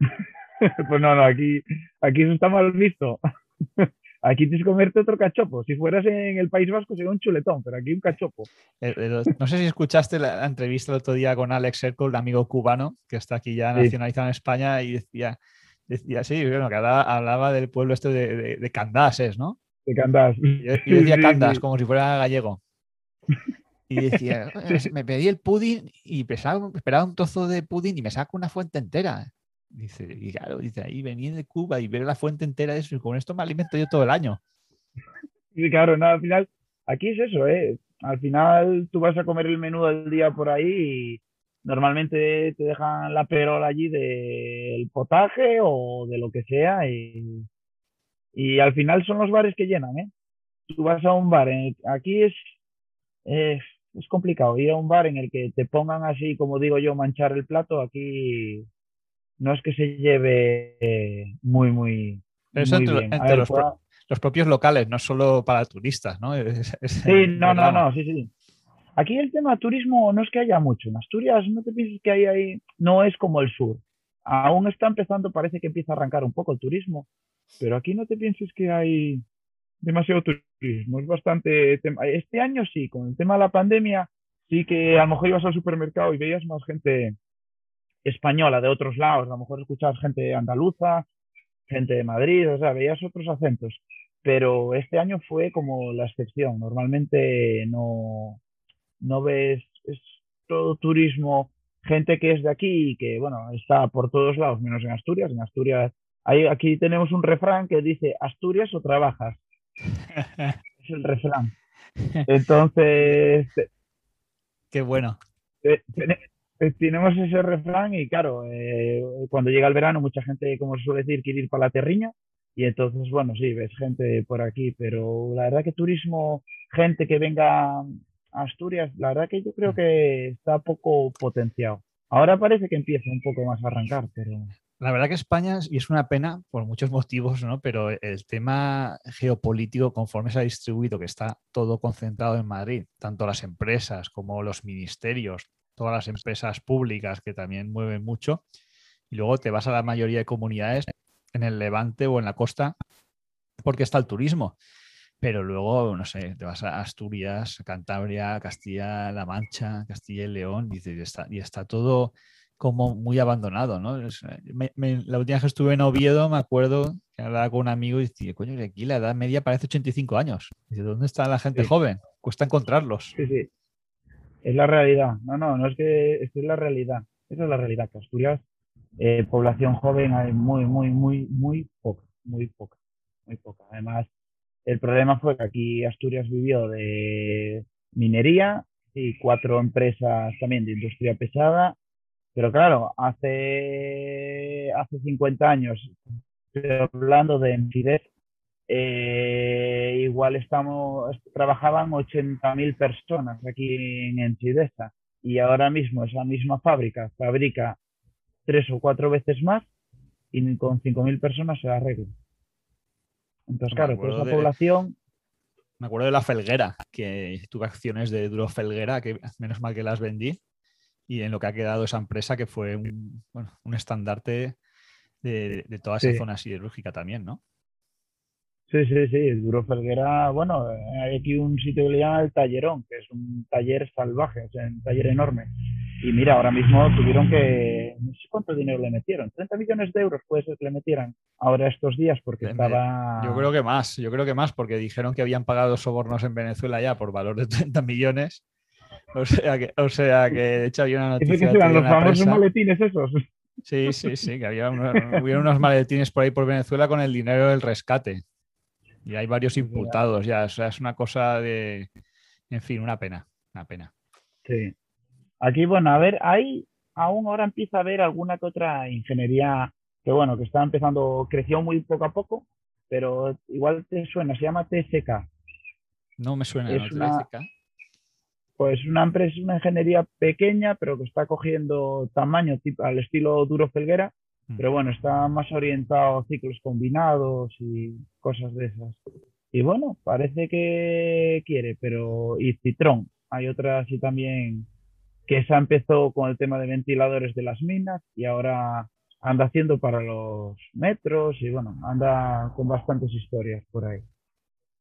pues no, no, aquí, aquí eso está mal visto. Aquí tienes que comerte otro cachopo. Si fueras en el País Vasco sería un chuletón, pero aquí un cachopo. no sé si escuchaste la, entrevista el otro día con Alex Ercol, el amigo cubano, que está aquí ya nacionalizado en España, y decía, decía sí, bueno, que hablaba, del pueblo este de, de, Candás, ¿no? De Candás. Y, decía Candás, como si fuera gallego. Y decía, me pedí el pudding y esperaba un trozo de pudding y me saco una fuente entera. Dice, y claro, dice, ahí venía de Cuba y ver la fuente entera de eso y con esto me alimento yo todo el año. Y claro, no, al final, aquí es eso, ¿eh? Al final tú vas a comer el menú del día por ahí normalmente te dejan la perola allí del potaje o de lo que sea y, y al final son los bares que llenan, ¿eh? Tú vas a un bar, aquí es, es, es, complicado ir a un bar en el que te pongan así, como digo yo, manchar el plato, aquí no es que se lleve muy, muy... Eso entre, los, los, propios locales, no solo para turistas, ¿no? sí, no, no, no, sí, sí. Aquí el tema turismo no es que haya mucho. En Asturias no te pienses que hay ahí, no es como el sur. Aún está empezando, parece que empieza a arrancar un poco el turismo, pero aquí no te pienses que hay demasiado turismo. Es bastante. Este año sí, con el tema de la pandemia, sí que a lo mejor ibas al supermercado y veías más gente española de otros lados. A lo mejor escuchabas gente andaluza, gente de Madrid, o sea, veías otros acentos. Pero este año fue como la excepción. Normalmente no, no ves, es todo turismo, gente que es de aquí y que, bueno, está por todos lados, menos en Asturias. En Asturias, hay, aquí tenemos un refrán que dice, Asturias o trabajas. Es el refrán. Entonces... Qué bueno. tenemos ese refrán y claro, eh, cuando llega el verano mucha gente, como se suele decir, quiere ir para la terriña y entonces, bueno, sí, ves gente por aquí, pero la verdad que turismo, gente que venga Asturias, la verdad que yo creo que está poco potenciado. Ahora parece que empieza un poco más a arrancar, pero... La verdad que España, es una pena por muchos motivos, ¿no? pero el tema geopolítico, conforme se ha distribuido, que está todo concentrado en Madrid, tanto las empresas como los ministerios, todas las empresas públicas que también mueven mucho, y luego te vas a la mayoría de comunidades en el Levante o en la costa, porque está el turismo pero luego, no sé, te vas a Asturias, Cantabria, Castilla-La Mancha, Castilla y León, y, y está todo como muy abandonado, ¿no? la última vez que estuve en Oviedo, me acuerdo que hablaba con un amigo y decía, coño, que aquí la edad media parece 85 años. Dice, ¿dónde está la gente joven? Cuesta encontrarlos. Sí, sí. Es la realidad. No, no, no es que es, la realidad. Esa es la realidad, que Asturias, eh, población joven hay muy, muy, muy, muy poca, muy poca, muy poca. Además, el problema fue que aquí Asturias vivió de minería y cuatro empresas también de industria pesada. Pero claro, hace, hace 50 años, hablando de Encidez, eh, igual estamos, trabajaban 80.000 personas aquí en Encidesa y ahora mismo esa misma fábrica fabrica tres o cuatro veces más y con 5.000 personas se arregla. Entonces, claro, toda esa población. Me acuerdo de la Felguera, que tuve acciones de Duro Felguera, que menos mal que las vendí, y en lo que ha quedado esa empresa, que fue un, bueno, un estandarte de, de, toda esa zona siderúrgica también, ¿no? Sí, sí, sí, Duro Felguera, bueno, hay aquí un sitio que le llama el Tallerón, que es un taller salvaje, o sea, un taller enorme. Y mira, ahora mismo tuvieron que, no sé cuánto dinero le metieron, 30 millones de euros puede ser que le metieran ahora estos días porque estaba... Yo creo que más, yo creo que más, porque dijeron que habían pagado sobornos en Venezuela ya por valor de 30 millones. O sea que, o sea que de hecho había una noticia... ¿Qué los famosos maletines esos? Sí, sí, sí, que había unos maletines por ahí por Venezuela con el dinero del rescate. Y hay varios imputados ya, o sea, es una cosa de... En fin, una pena, una pena. Sí. Aquí, bueno, a ver, hay, aún ahora empieza a haber alguna que otra ingeniería que, bueno, que está empezando, creció muy poco a poco, pero igual te suena, se llama TSK. No me suena, es TSK. Pues una empresa, una ingeniería pequeña, pero que está cogiendo tamaño tipo, al estilo Duro Felguera, mm. pero bueno, está más orientado a ciclos combinados y cosas de esas. Y bueno, parece que quiere, pero y Citrón, hay otra así también que esa empezó con el tema de ventiladores de las minas y ahora anda haciendo para los metros y bueno, anda con bastantes historias por ahí.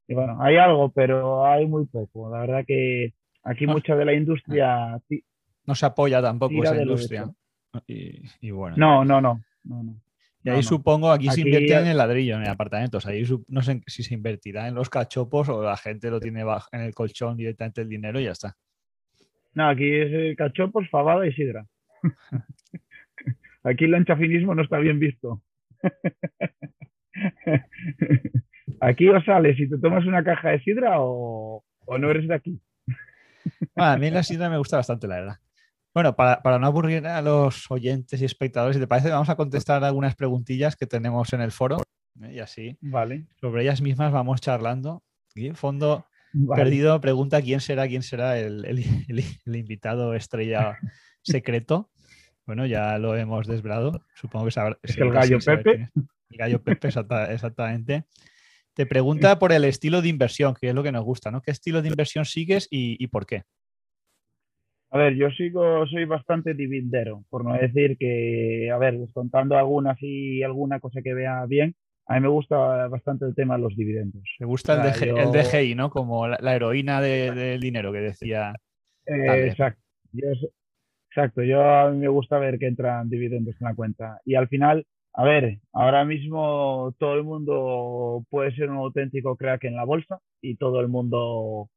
Y bueno, hay algo, pero hay muy poco. La verdad que aquí mucha de la industria... No se apoya tampoco esa industria. Y, bueno. No, no, no. Y ahí supongo, aquí, se invierte en el ladrillo, en apartamentos. Ahí no sé si se invertirá en los cachopos o la gente lo tiene en el colchón directamente el dinero y ya está. No, aquí es cachopos, fabada y sidra. aquí el anchafinismo no está bien visto. aquí o sales y te tomas una caja de sidra o, no eres de aquí. A mí la sidra me gusta bastante, la verdad. Bueno, para, no aburrir a los oyentes y espectadores, si te parece, vamos a contestar algunas preguntillas que tenemos en el foro ¿eh? y así. Vale. Sobre ellas mismas vamos charlando. Y en fondo, perdido, pregunta quién será, quién será el, invitado estrella secreto. Bueno, ya lo hemos desvelado. Supongo que sabrá. Es el gallo Pepe. El gallo Pepe, exactamente. Te pregunta por el estilo de inversión, que es lo que nos gusta, ¿no? ¿Qué estilo de inversión sigues y, por qué? A ver, yo sigo, soy bastante dividendero, por no decir que, a ver, descontando alguna y alguna cosa que vea bien, a mí me gusta bastante el tema de los dividendos. Me gusta el, DGI, ¿no? Como la, heroína del dinero que decía. Eh, exacto. Yo, exacto. Yo a mí me gusta ver que entran dividendos en la cuenta. Y al final, a ver, ahora mismo todo el mundo puede ser un auténtico crack en la bolsa y todo el mundo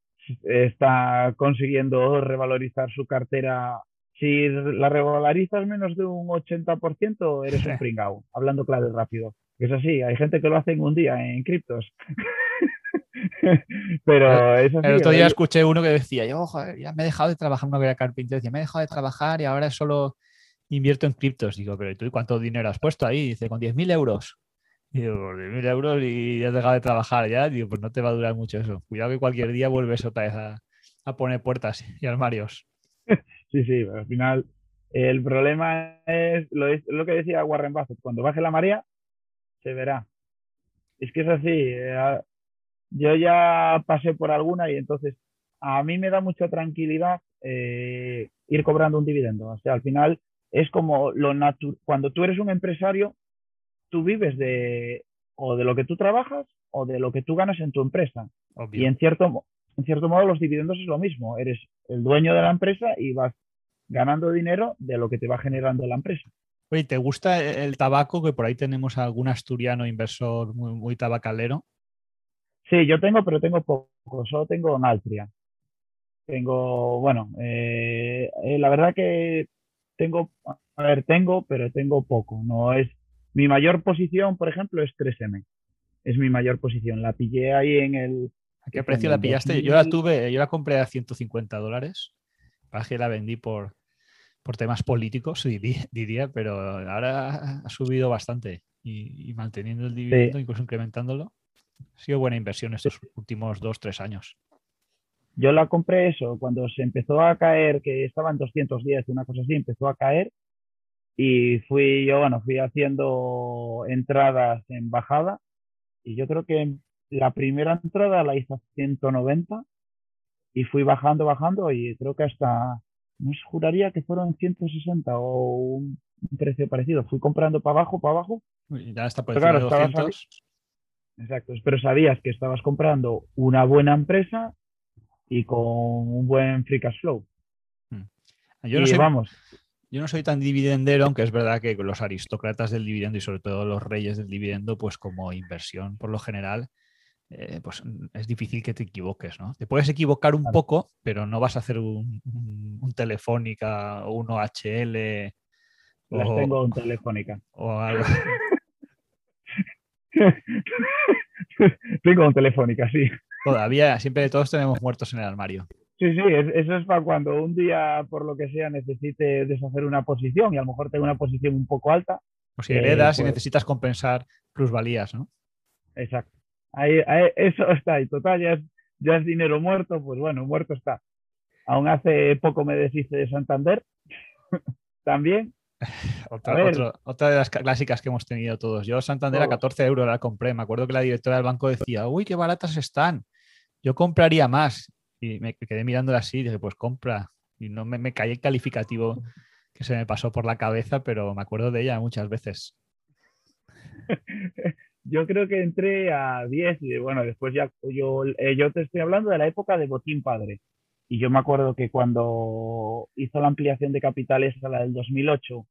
está consiguiendo revalorizar su cartera. Si la revalorizas menos de un 80%, eres un pringao, hablando claro y rápido. Es así, hay gente que lo hace en un día en criptos. Pero es así. El otro día escuché uno que decía, yo ya me he dejado de trabajar, no era carpintero, decía, me he dejado de trabajar y ahora solo invierto en criptos. Digo, pero ¿tú cuánto dinero has puesto ahí? Dice, con 10.000 euros. Y digo, 10.000 euros y has dejado de trabajar ya. Digo, pues no te va a durar mucho eso. Cuidado que cualquier día vuelves otra vez a, poner puertas y armarios. Sí, sí, pero al final el problema es lo, es lo que decía Warren Buffett, cuando baje la marea, se verá. Es que es así. Eh, yo ya pasé por alguna y entonces a mí me da mucha tranquilidad eh, ir cobrando un dividendo. O sea, al final es como lo natural. Cuando tú eres un empresario, tú vives de o de lo que tú trabajas o de lo que tú ganas en tu empresa. Y en cierto, en cierto modo los dividendos es lo mismo. Eres el dueño de la empresa y vas ganando dinero de lo que te va generando la empresa. Oye, ¿te gusta el tabaco? Que por ahí tenemos algún asturiano inversor muy, muy tabacalero. Sí, yo tengo, pero tengo poco. Solo tengo en Altria. Tengo, bueno, eh, eh, la verdad que tengo, a ver, tengo, pero tengo poco. No es mi mayor posición, por ejemplo, es 3M. Es mi mayor posición. La pillé ahí en el. ¿A qué precio la pillaste? Yo la tuve, yo la compré a 150 dólares. Para que la vendí por, por temas políticos, diría, pero ahora ha subido bastante y, manteniendo el dividendo, incluso incrementándolo. Ha sido buena inversión estos últimos dos, tres años. Yo la compré eso cuando se empezó a caer, que estaba en 210, una cosa así, empezó a caer y fui yo, bueno, fui haciendo entradas en bajada y yo creo que la primera entrada la hice a 190 y fui bajando, bajando y creo que hasta, no se juraría que fueron 160 o un, precio parecido. Fui comprando para abajo, para abajo. Y ya está por claro, 200. Exacto, pero sabías que estabas comprando una buena empresa y con un buen free cash flow. Hmm. Yo no, soy, vamos. yo no soy tan dividendero, aunque es verdad que los aristócratas del dividendo y sobre todo los reyes del dividendo, pues como inversión por lo general, eh, pues es difícil que te equivoques, ¿no? Te puedes equivocar un poco, pero no vas a hacer un, Telefónica o un OHL. Las tengo un Telefónica. O algo. tengo un Telefónica, sí. Todavía, siempre todos tenemos muertos en el armario. Sí, sí, eso es para cuando un día, por lo que sea, necesite deshacer una posición y a lo mejor tengo una posición un poco alta. O si heredas y pues necesitas compensar plusvalías, ¿no? Exacto. Ahí, eso está ahí. Total, ya es, ya es dinero muerto, pues bueno, muerto está. Aún hace poco me deshice de Santander. También. Otra, otra, de las clásicas que hemos tenido todos. Yo Santander a 14 euros la compré. Me acuerdo que la directora del banco decía, uy, qué baratas están yo compraría más. Y me quedé mirándola así y dije, pues compra. Y no me, me caí el calificativo que se me pasó por la cabeza, pero me acuerdo de ella muchas veces. yo creo que entré a 10 y bueno, después ya yo, eh, yo te estoy hablando de la época de Botín Padre. Y yo me acuerdo que cuando hizo la ampliación de capitales a la del 2008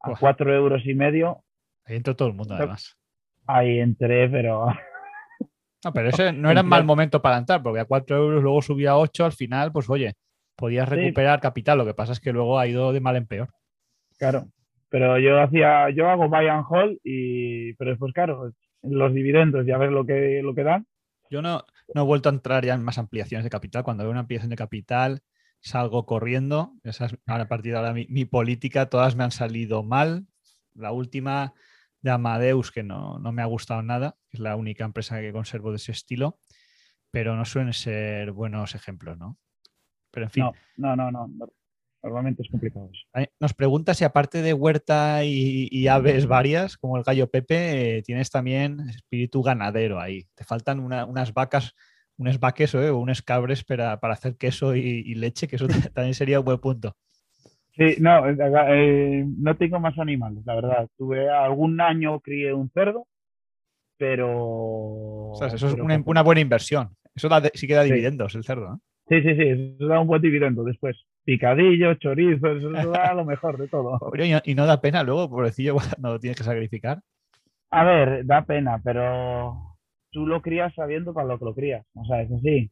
a 4 euros y medio. Ahí entró todo el mundo además. Ahí entré, pero No, pero ese no era mal momento para entrar, porque a 4 euros luego subía a 8, al final, pues oye, podías recuperar capital. Lo que pasa es que luego ha ido de mal en peor. Claro, pero yo hacía, yo hago buy and hold, y, pero después, claro, los dividendos, ya ver lo que, lo que dan. Yo no, no he vuelto a entrar ya en más ampliaciones de capital. Cuando veo una ampliación de capital, salgo corriendo. Esa es a partir de ahora mi, política. Todas me han salido mal. La última de Amadeus, que no, no, me ha gustado nada, es la única empresa que conservo de ese estilo, pero no suelen ser buenos ejemplos, ¿no? Pero en fin. No, no, no, no. Normalmente es complicado. Nos pregunta si aparte de huerta y, aves varias, como el gallo Pepe, eh, tienes también espíritu ganadero ahí. Te faltan unas vacas, un esbaqueso ¿eh? o unos cabres para, hacer queso y, leche, que eso también sería un buen punto. Sí, no, eh, no tengo más animales, la verdad. Tuve algún año crié un cerdo, pero... eso es una, buena inversión. Eso sí que da dividendos el cerdo, ¿no? Sí, sí, sí, eso da un buen dividendo después. Picadillo, chorizo, eso da lo mejor de todo. Y no da pena luego, pobrecillo, cuando lo tienes que sacrificar. A ver, da pena, pero tú lo crías sabiendo para lo que lo crías. O sea, eso sí.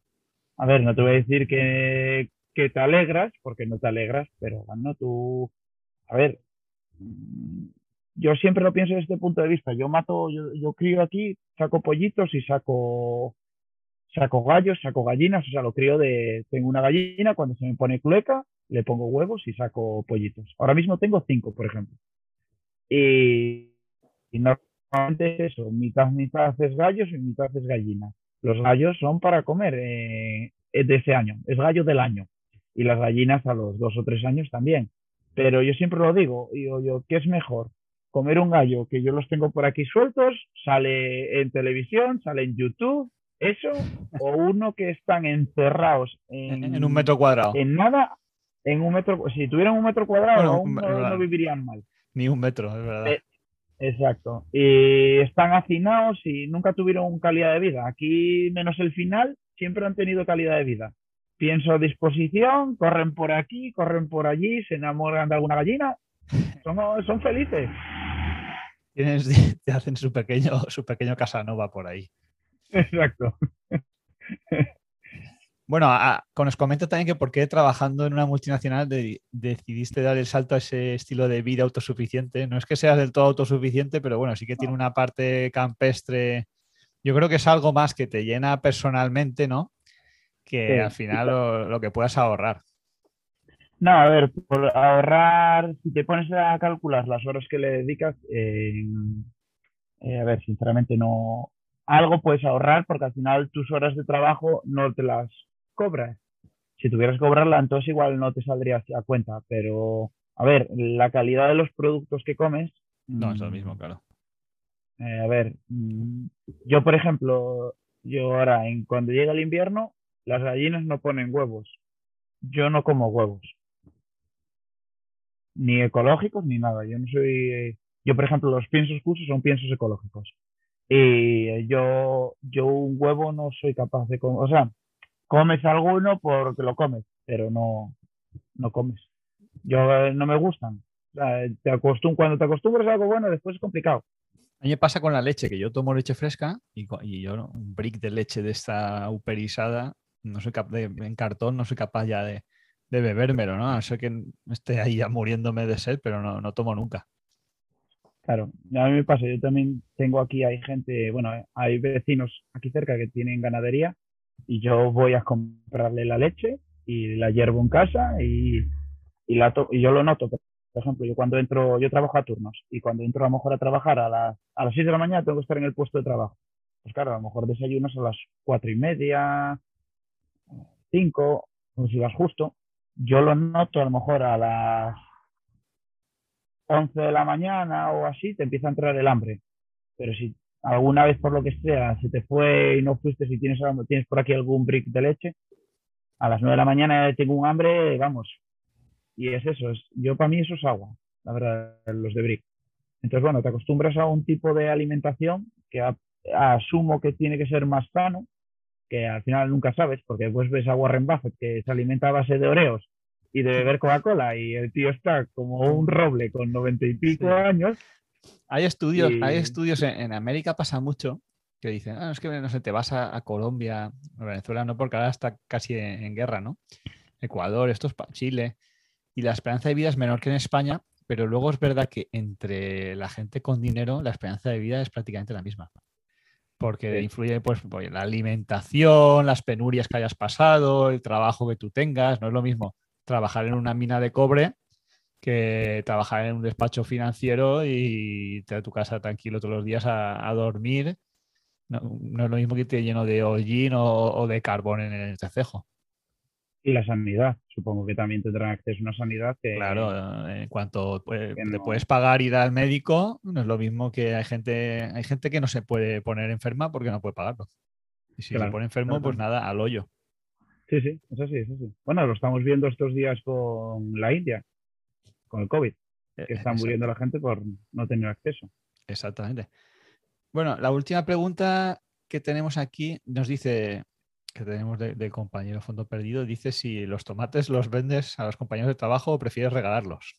A ver, no te voy a decir que, que te alegras, porque no te alegras, pero bueno, tú. A ver, yo siempre lo pienso desde este punto de vista. Yo mato, yo, yo crío aquí, saco pollitos y saco saco gallos, saco gallinas, o sea, lo crío de, tengo una gallina, cuando se me pone clueca, le pongo huevos y saco pollitos. Ahora mismo tengo cinco, por ejemplo. Y, normalmente es eso, mitad, mitad es gallos y mitad es gallinas. Los gallos son para comer eh, de ese año, es gallo del año. Y las gallinas a los dos o tres años también. Pero yo siempre lo digo, digo yo, ¿qué es mejor? Comer un gallo que yo los tengo por aquí sueltos, sale en televisión, sale en YouTube, eso o uno que están encerrados en, un metro cuadrado. En nada, en un metro. Si tuvieran un metro cuadrado, no, vivirían mal. Ni un metro, es verdad. Eh, exacto. Y están hacinados y nunca tuvieron calidad de vida. Aquí, menos el final, siempre han tenido calidad de vida. Pienso a disposición, corren por aquí, corren por allí, se enamoran de alguna gallina. Son, son felices. te hacen su pequeño, su pequeño Casanova por ahí. Exacto. Bueno, con os comento también que por qué trabajando en una multinacional decidiste dar el salto a ese estilo de vida autosuficiente. No es que seas del todo autosuficiente, pero bueno, sí que tiene una parte campestre. Yo creo que es algo más que te llena personalmente, ¿no? Que al final lo, que puedas ahorrar. No, a ver, por ahorrar, si te pones a calcular las horas que le dedicas, eh, a ver, sinceramente no, algo puedes ahorrar porque al final tus horas de trabajo no te las cobras. Si tuvieras que cobrarla, entonces igual no te saldría a cuenta, pero a ver, la calidad de los productos que comes. No, es lo mm, mismo, claro. Eh, a ver, mm, yo por ejemplo, yo ahora, en, cuando llega el invierno, las gallinas no ponen huevos. Yo no como huevos. Ni ecológicos ni nada. Yo no soy. yo, por ejemplo, los piensos uso son piensos ecológicos. Y yo, yo un huevo no soy capaz de comer. O sea, comes alguno porque lo comes, pero no, no comes. Yo eh, no me gustan. Te acostum cuando te acostumbras a algo bueno, después es complicado. A mí me pasa con la leche, que yo tomo leche fresca y, y yo un brick de leche de esta uperizada, no soy capaz de, en cartón, no soy capaz ya de, de bebérmelo, ¿no? No sé que esté ahí ya muriéndome de sed, pero no, no tomo nunca. Claro, a mí me pasa, yo también tengo aquí, hay gente, bueno, hay vecinos aquí cerca que tienen ganadería y yo voy a comprarle la leche y la hiervo en casa y, y, la y yo lo noto. Por ejemplo, yo cuando entro, yo trabajo a turnos y cuando entro a lo mejor a trabajar a las, a las 6 de la mañana tengo que estar en el puesto de trabajo. Pues claro, a lo mejor desayunas a las cuatro y media, cinco, o si vas justo. Yo lo noto a lo mejor a las 11 de la mañana o así, te empieza a entrar el hambre. Pero si alguna vez por lo que sea se te fue y no fuiste, si tienes, tienes por aquí algún brick de leche, a las 9 de la mañana tengo un hambre, vamos. Y es eso, es, yo para mí eso es agua, la verdad, los de brick. Entonces, bueno, te acostumbras a un tipo de alimentación que asumo que tiene que ser más sano, que al final nunca sabes, porque después ves a Warren Buffett que se alimenta a base de oreos y de beber Coca-Cola y el tío está como un roble con noventa y pico años. Hay estudios, hay estudios en, América pasa mucho que dicen, ah, es que no sé, te vas a, Colombia, o Venezuela, no, porque ahora está casi en, guerra, ¿no? Ecuador, esto es Chile, y la esperanza de vida es menor que en España, pero luego es verdad que entre la gente con dinero la esperanza de vida es prácticamente la misma. Porque influye pues, pues, la alimentación, las penurias que hayas pasado, el trabajo que tú tengas. No es lo mismo trabajar en una mina de cobre que trabajar en un despacho financiero y irte a tu casa tranquilo todos los días a, dormir. No, es lo mismo que te lleno de hollín o, de carbón en el cejo. Y la sanidad, supongo que también tendrán acceso a una sanidad que... Claro, en cuanto pues, te puedes pagar ir al médico, no es lo mismo que hay gente, hay gente que no se puede poner enferma porque no puede pagarlo. Y si se pone enfermo, pues nada, al hoyo. Sí, sí, eso sí, eso sí. Bueno, lo estamos viendo estos días con la India, con el COVID, e, que está muriendo la gente por no tener acceso. Exactamente. Bueno, la última pregunta que tenemos aquí nos dice, que tenemos de, compañero Fondo Perdido, dice si los tomates los vendes a los compañeros de trabajo o prefieres regalarlos.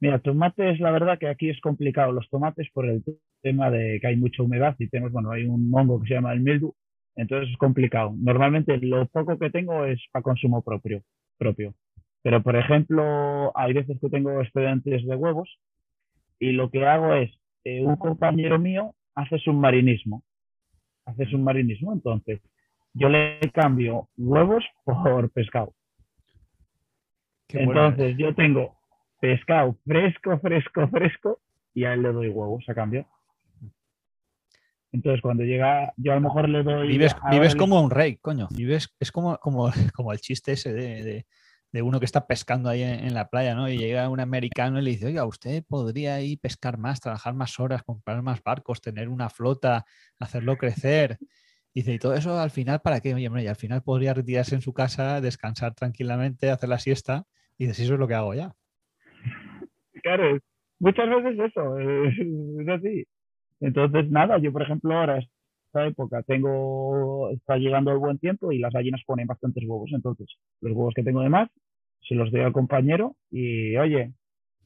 Mira, tomates, la verdad que aquí es complicado los tomates por el tema de que hay mucha humedad y tenemos, bueno, hay un hongo que se llama el mildew, entonces es complicado. Normalmente lo poco que tengo es para consumo propio, propio. Pero, por ejemplo, hay veces que tengo excedentes de huevos y lo que hago es, eh, un compañero mío hace submarinismo. Hace submarinismo, entonces yo le cambio huevos por pescado. entonces yo tengo pescado fresco, fresco, fresco y a él le doy huevos a cambio. Entonces, cuando llega, yo a lo mejor le doy. Vives, vives como un rey, coño. Vives, es como, como, como el chiste ese de, de uno que está pescando ahí en, la playa, ¿no? Y llega un americano y le dice, oiga, usted podría ir pescar más, trabajar más horas, comprar más barcos, tener una flota, hacerlo crecer. Dice, ¿y todo eso al final para qué? Oye, al final podría retirarse en su casa, descansar tranquilamente, hacer la siesta. Y dice, eso es lo que hago ya. Claro, muchas veces eso, es así. Entonces, nada, yo por ejemplo ahora, esta época, tengo, está llegando el buen tiempo y las gallinas ponen bastantes huevos. Entonces, los huevos que tengo de más, se los doy al compañero y, oye,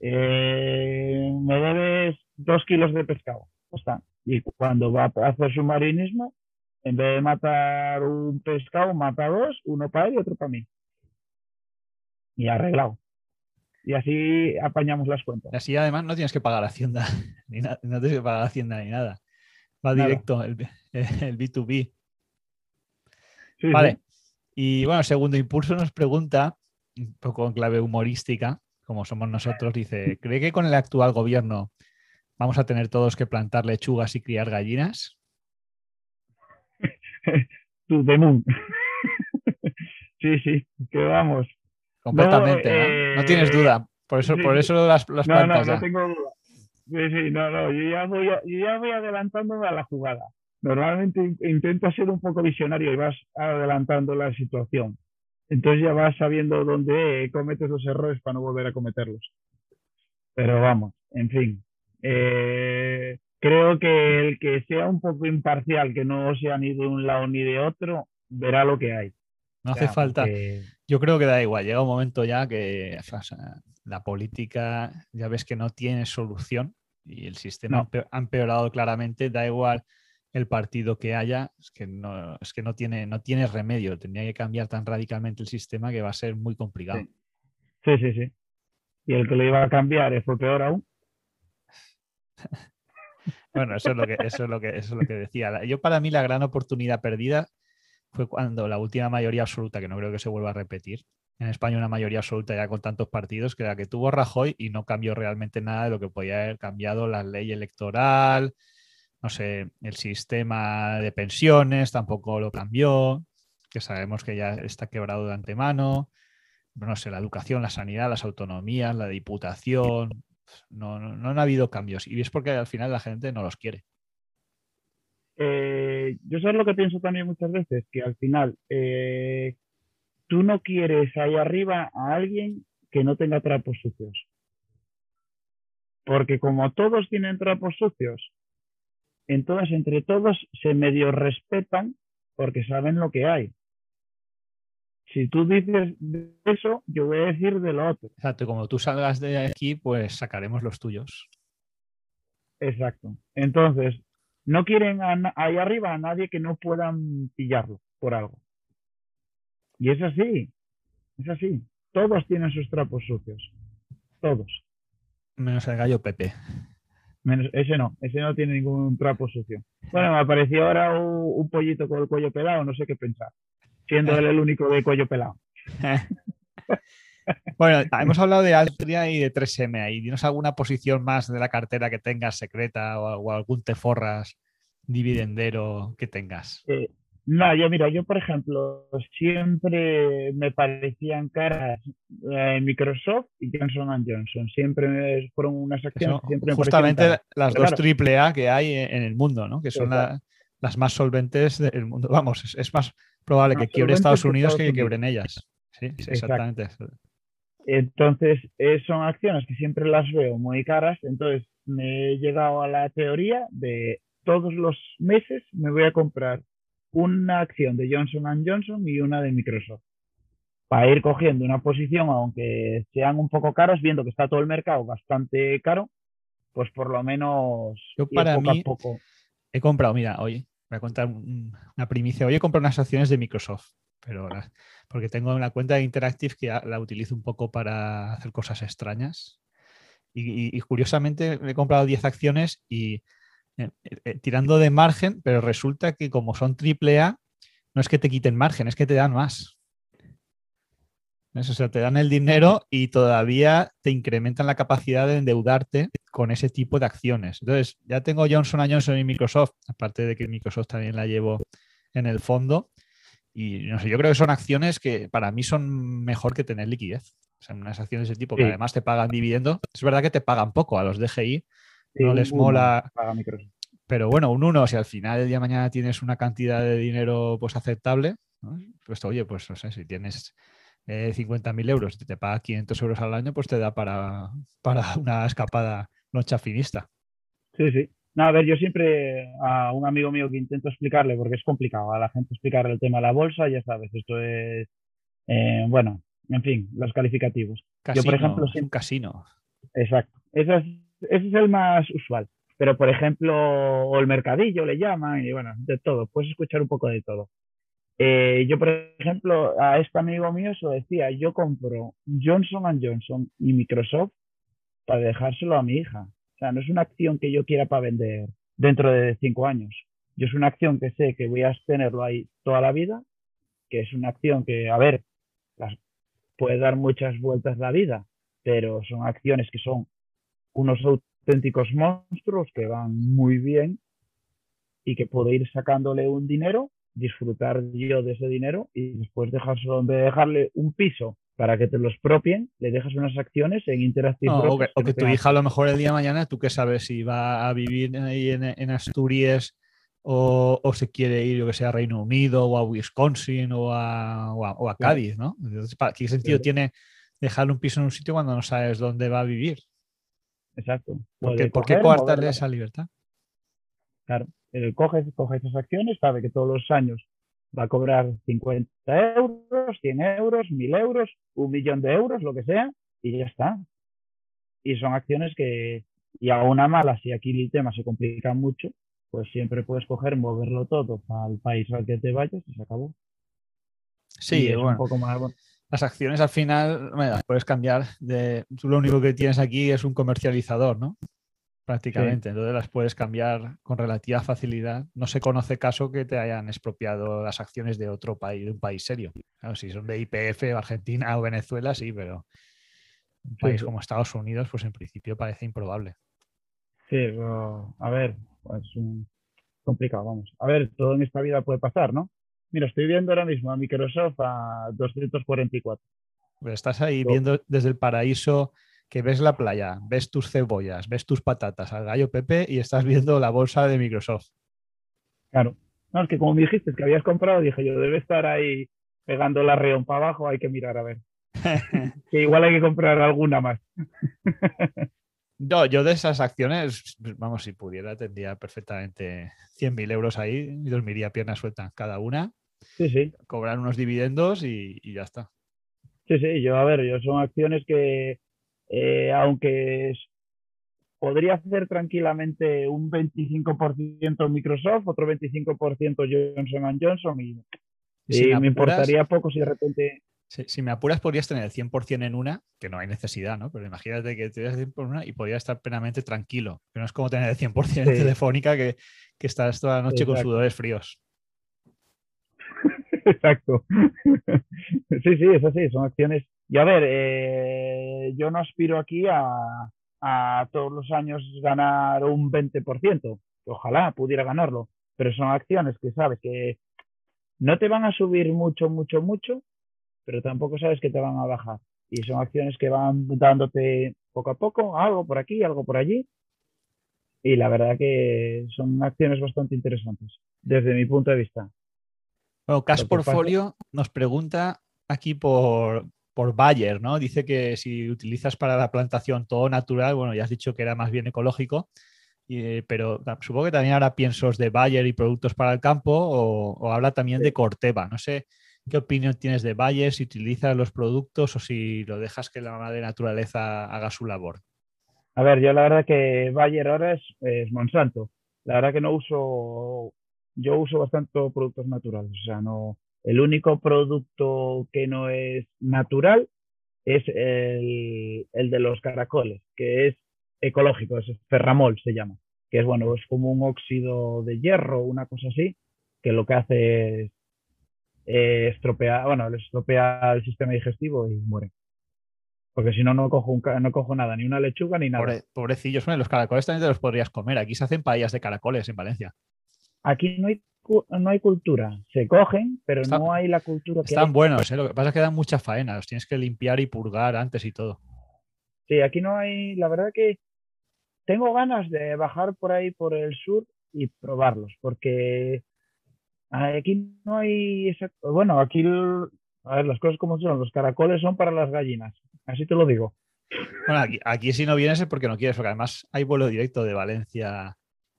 eh, me debes dos kilos de pescado. Y cuando va a hacer submarinismo, en vez de matar un pescado, mata dos, uno para él y otro para mí. Y arreglado. Y así apañamos las cuentas. Y así además no tienes que pagar Hacienda, ni no tienes que pagar Hacienda ni nada. Va directo el, el, B2B. vale. Y bueno, segundo impulso nos pregunta, un poco en clave humorística, como somos nosotros, dice, ¿cree que con el actual gobierno vamos a tener todos que plantar lechugas y criar gallinas? Tu moon. sí, sí, que vamos. Completamente, no, ¿no? tienes duda. Por eso, por eso las, las no, No, no tengo duda. Sí, sí, no, no, yo ya voy, yo ya voy adelantándome a la jugada. Normalmente intento ser un poco visionario y vas adelantando la situación. Entonces ya vas sabiendo dónde cometes los errores para no volver a cometerlos. Pero vamos, en fin. Eh, creo que el que sea un poco imparcial, que no sea ni de un lado ni de otro, verá lo que hay. No hace falta. Yo creo que da igual. Llega un momento ya que la política ya ves que no tiene solución y el sistema ha empeorado claramente, da igual el partido que haya, es que no, es que no tiene, no tiene remedio, tendría que cambiar tan radicalmente el sistema que va a ser muy complicado. Sí, sí, sí. Y el que lo iba a cambiar fue peor aún. bueno, eso es lo que, eso es lo que, eso es lo que decía. Yo para mí la gran oportunidad perdida fue cuando la última mayoría absoluta, que no creo que se vuelva a repetir, en España una mayoría absoluta ya con tantos partidos, que la que tuvo Rajoy y no cambió realmente nada de lo que podía haber cambiado la ley electoral, no sé, el sistema de pensiones tampoco lo cambió, que sabemos que ya está quebrado de antemano, no sé, la educación, la sanidad, las autonomías, la diputación, no, no, han habido cambios y es porque al final la gente no los quiere. Eh, yo sé lo que pienso también muchas veces, que al final eh, tú no quieres ahí arriba a alguien que no tenga trapos sucios. Porque como todos tienen trapos sucios, entonces entre todos se medio respetan porque saben lo que hay. Si tú dices de eso, yo voy a decir de lo otro. Exacto, como tú salgas de aquí, pues sacaremos los tuyos. Exacto. Entonces, no quieren ahí arriba a nadie que no puedan pillarlo por algo. Y es así, es así. Todos tienen sus trapos sucios. Todos. Menos el gallo Pepe. ese no, ese no tiene ningún trapo sucio. Bueno, me apareció ahora un, pollito con el cuello pelado, no sé qué pensar, siendo él el único de cuello pelado. bueno, hemos hablado de Altria y de 3M ahí. ¿Tienes alguna posición más de la cartera que tengas secreta o, algún teforras dividendero que tengas? Eh, no, yo mira, yo por ejemplo, siempre me parecían caras eh, Microsoft y Johnson Johnson. Siempre fueron unas acciones siempre Justamente las dos triple A que hay en el mundo, ¿no? Que son las más solventes del mundo. Vamos, es, más probable que quiebre Estados Unidos que, que quiebren ellas. Sí, exactamente. Entonces, eh, son acciones que siempre las veo muy caras. Entonces, me he llegado a la teoría de todos los meses me voy a comprar una acción de Johnson Johnson y una de Microsoft. Para ir cogiendo una posición, aunque sean un poco caras, viendo que está todo el mercado bastante caro, pues por lo menos Yo para mí poco. he comprado, mira, hoy voy a contar una primicia. Hoy he comprado unas acciones de Microsoft, pero porque tengo una cuenta de Interactive que la utilizo un poco para hacer cosas extrañas. Y, y curiosamente he comprado 10 acciones y eh, eh, tirando de margen, pero resulta que como son triple A, no es que te quiten margen, es que te dan más. O sea, te dan el dinero y todavía te incrementan la capacidad de endeudarte con ese tipo de acciones. Entonces, ya tengo Johnson Johnson y Microsoft, aparte de que Microsoft también la llevo en el fondo. Y no sé, yo creo que son acciones que para mí son mejor que tener liquidez. O sea, unas acciones de ese tipo que además te pagan dividendo. Es verdad que te pagan poco a los DGI, no les mola. Pero bueno, un uno, si al final del día de mañana tienes una cantidad de dinero pues aceptable, pues oye, pues no sé, si tienes eh, 50.000 euros y te paga 500 euros al año, pues te da para, para una escapada noche finista. Sí, sí. No, a ver, yo siempre a un amigo mío que intento explicarle, porque es complicado a la gente explicarle el tema de la bolsa, ya sabes, esto es, eh, bueno, en fin, los calificativos. yo, por ejemplo, es un casino. Exacto. Eso es ese es el más usual. Pero, por ejemplo, o el mercadillo le llaman, y bueno, de todo, puedes escuchar un poco de todo. Eh, yo, por ejemplo, a este amigo mío se lo decía, yo compro Johnson Johnson y Microsoft para dejárselo a mi hija. O sea, no es una acción que yo quiera para vender dentro de cinco años. Yo es una acción que sé que voy a tenerlo ahí toda la vida, que es una acción que, a ver, puede dar muchas vueltas la vida, pero son acciones que son unos auténticos monstruos que van muy bien y que puedo ir sacándole un dinero, disfrutar yo de ese dinero y después dejárselo, de dejarle un piso para que te lo expropien, le dejas unas acciones en Interactive O que, tu hija a lo mejor el día de mañana, tú qué sabes si va a vivir ahí en, Asturias o, o, se quiere ir, yo que sea a Reino Unido o a Wisconsin o a, o a, Cádiz, ¿no? Entonces, ¿qué sentido tiene dejarle un piso en un sitio cuando no sabes dónde va a vivir? Exacto. ¿Por qué, ¿por qué coartarle esa libertad? Claro, él coge, coge esas acciones, sabe que todos los años va a cobrar 50 euros, 100 euros, 1000 euros, un millón de euros, lo que sea, y ya está. Y son acciones que, y a una mala, si aquí el tema se complica mucho, pues siempre puedes coger, moverlo todo al país al que te vayas y se acabó. Sí, es un poco más las acciones al final puedes cambiar de. Tú lo único que tienes aquí es un comercializador, ¿no? Prácticamente. Entonces las puedes cambiar con relativa facilidad. No se conoce caso que te hayan expropiado las acciones de otro país, de un país serio. si son de IPF, Argentina o Venezuela, sí, pero un país como Estados Unidos, pues en principio parece improbable. Sí, a ver, pues un... complicado, vamos. A ver, todo en esta vida puede pasar, ¿no? Mira, estoy viendo ahora mismo a Microsoft a 244. Pues estás ahí viendo desde el paraíso que ves la playa, ves tus cebollas, ves tus patatas al gallo Pepe y estás viendo la bolsa de Microsoft. Claro. No, es que como me dijiste que habías comprado, dije yo, debe estar ahí pegando la reón para abajo, hay que mirar a ver. que igual hay que comprar alguna más. No, yo de esas acciones, vamos, si pudiera, tendría perfectamente 100.000 euros ahí y dormiría piernas sueltas cada una. Sí, sí. Cobrar unos dividendos y, ya está. Sí, sí, yo, a ver, yo son acciones que, eh, aunque podría hacer tranquilamente un 25% Microsoft, otro 25% Johnson Johnson y, y me importaría poco si de repente Si, me apuras, podrías tener el 100% en una, que no hay necesidad, ¿no? Pero imagínate que tuvieras el 100% en una y podrías estar plenamente tranquilo. Que no es como tener el 100% en telefónica que, que, estás toda la noche con sudores fríos. Exacto. sí, sí, es así, son acciones. Y a ver, eh, yo no aspiro aquí a, a todos los años ganar un 20%. Ojalá pudiera ganarlo, pero son acciones que sabes que no te van a subir mucho, mucho, mucho, pero tampoco sabes que te van a bajar. Y son acciones que van dándote poco a poco, algo por aquí, algo por allí. Y la verdad que son acciones bastante interesantes, desde mi punto de vista. Bueno, Cash Portfolio nos pregunta aquí por, por Bayer, ¿no? Dice que si utilizas para la plantación todo natural, bueno, ya has dicho que era más bien ecológico, eh, pero supongo que también ahora piensos de Bayer y productos para el campo o, habla también de Corteva. No sé qué opinión tienes de Bayer, si utilizas los productos o si lo dejas que la madre naturaleza haga su labor. A ver, yo la verdad que Bayer ahora es, es Monsanto. La verdad que no uso, yo uso bastante productos naturales, o sea, no, el único producto que no es natural es el, de los caracoles, que es ecológico, es ferramol se llama, que es bueno, es como un óxido de hierro, una cosa así, que lo que hace es eh, estropear, bueno, les estropea el sistema digestivo y muere. Porque si no, no cojo, no cojo nada, ni una lechuga ni nada. pobrecillos, los caracoles también te los podrías comer. Aquí se hacen paellas de caracoles en Valencia. Aquí no hay no hay cultura. Se cogen, pero no hay la cultura que Están buenos, ¿eh? lo que pasa es que dan mucha faena, los tienes que limpiar y purgar antes y todo. Sí, aquí no hay, la verdad que tengo ganas de bajar por ahí por el sur y probarlos, porque aquí no hay, bueno, aquí, a ver, las cosas como son, los caracoles son para las gallinas, así te lo digo. Bueno, aquí, si no vienes es porque no quieres, porque además hay vuelo directo de Valencia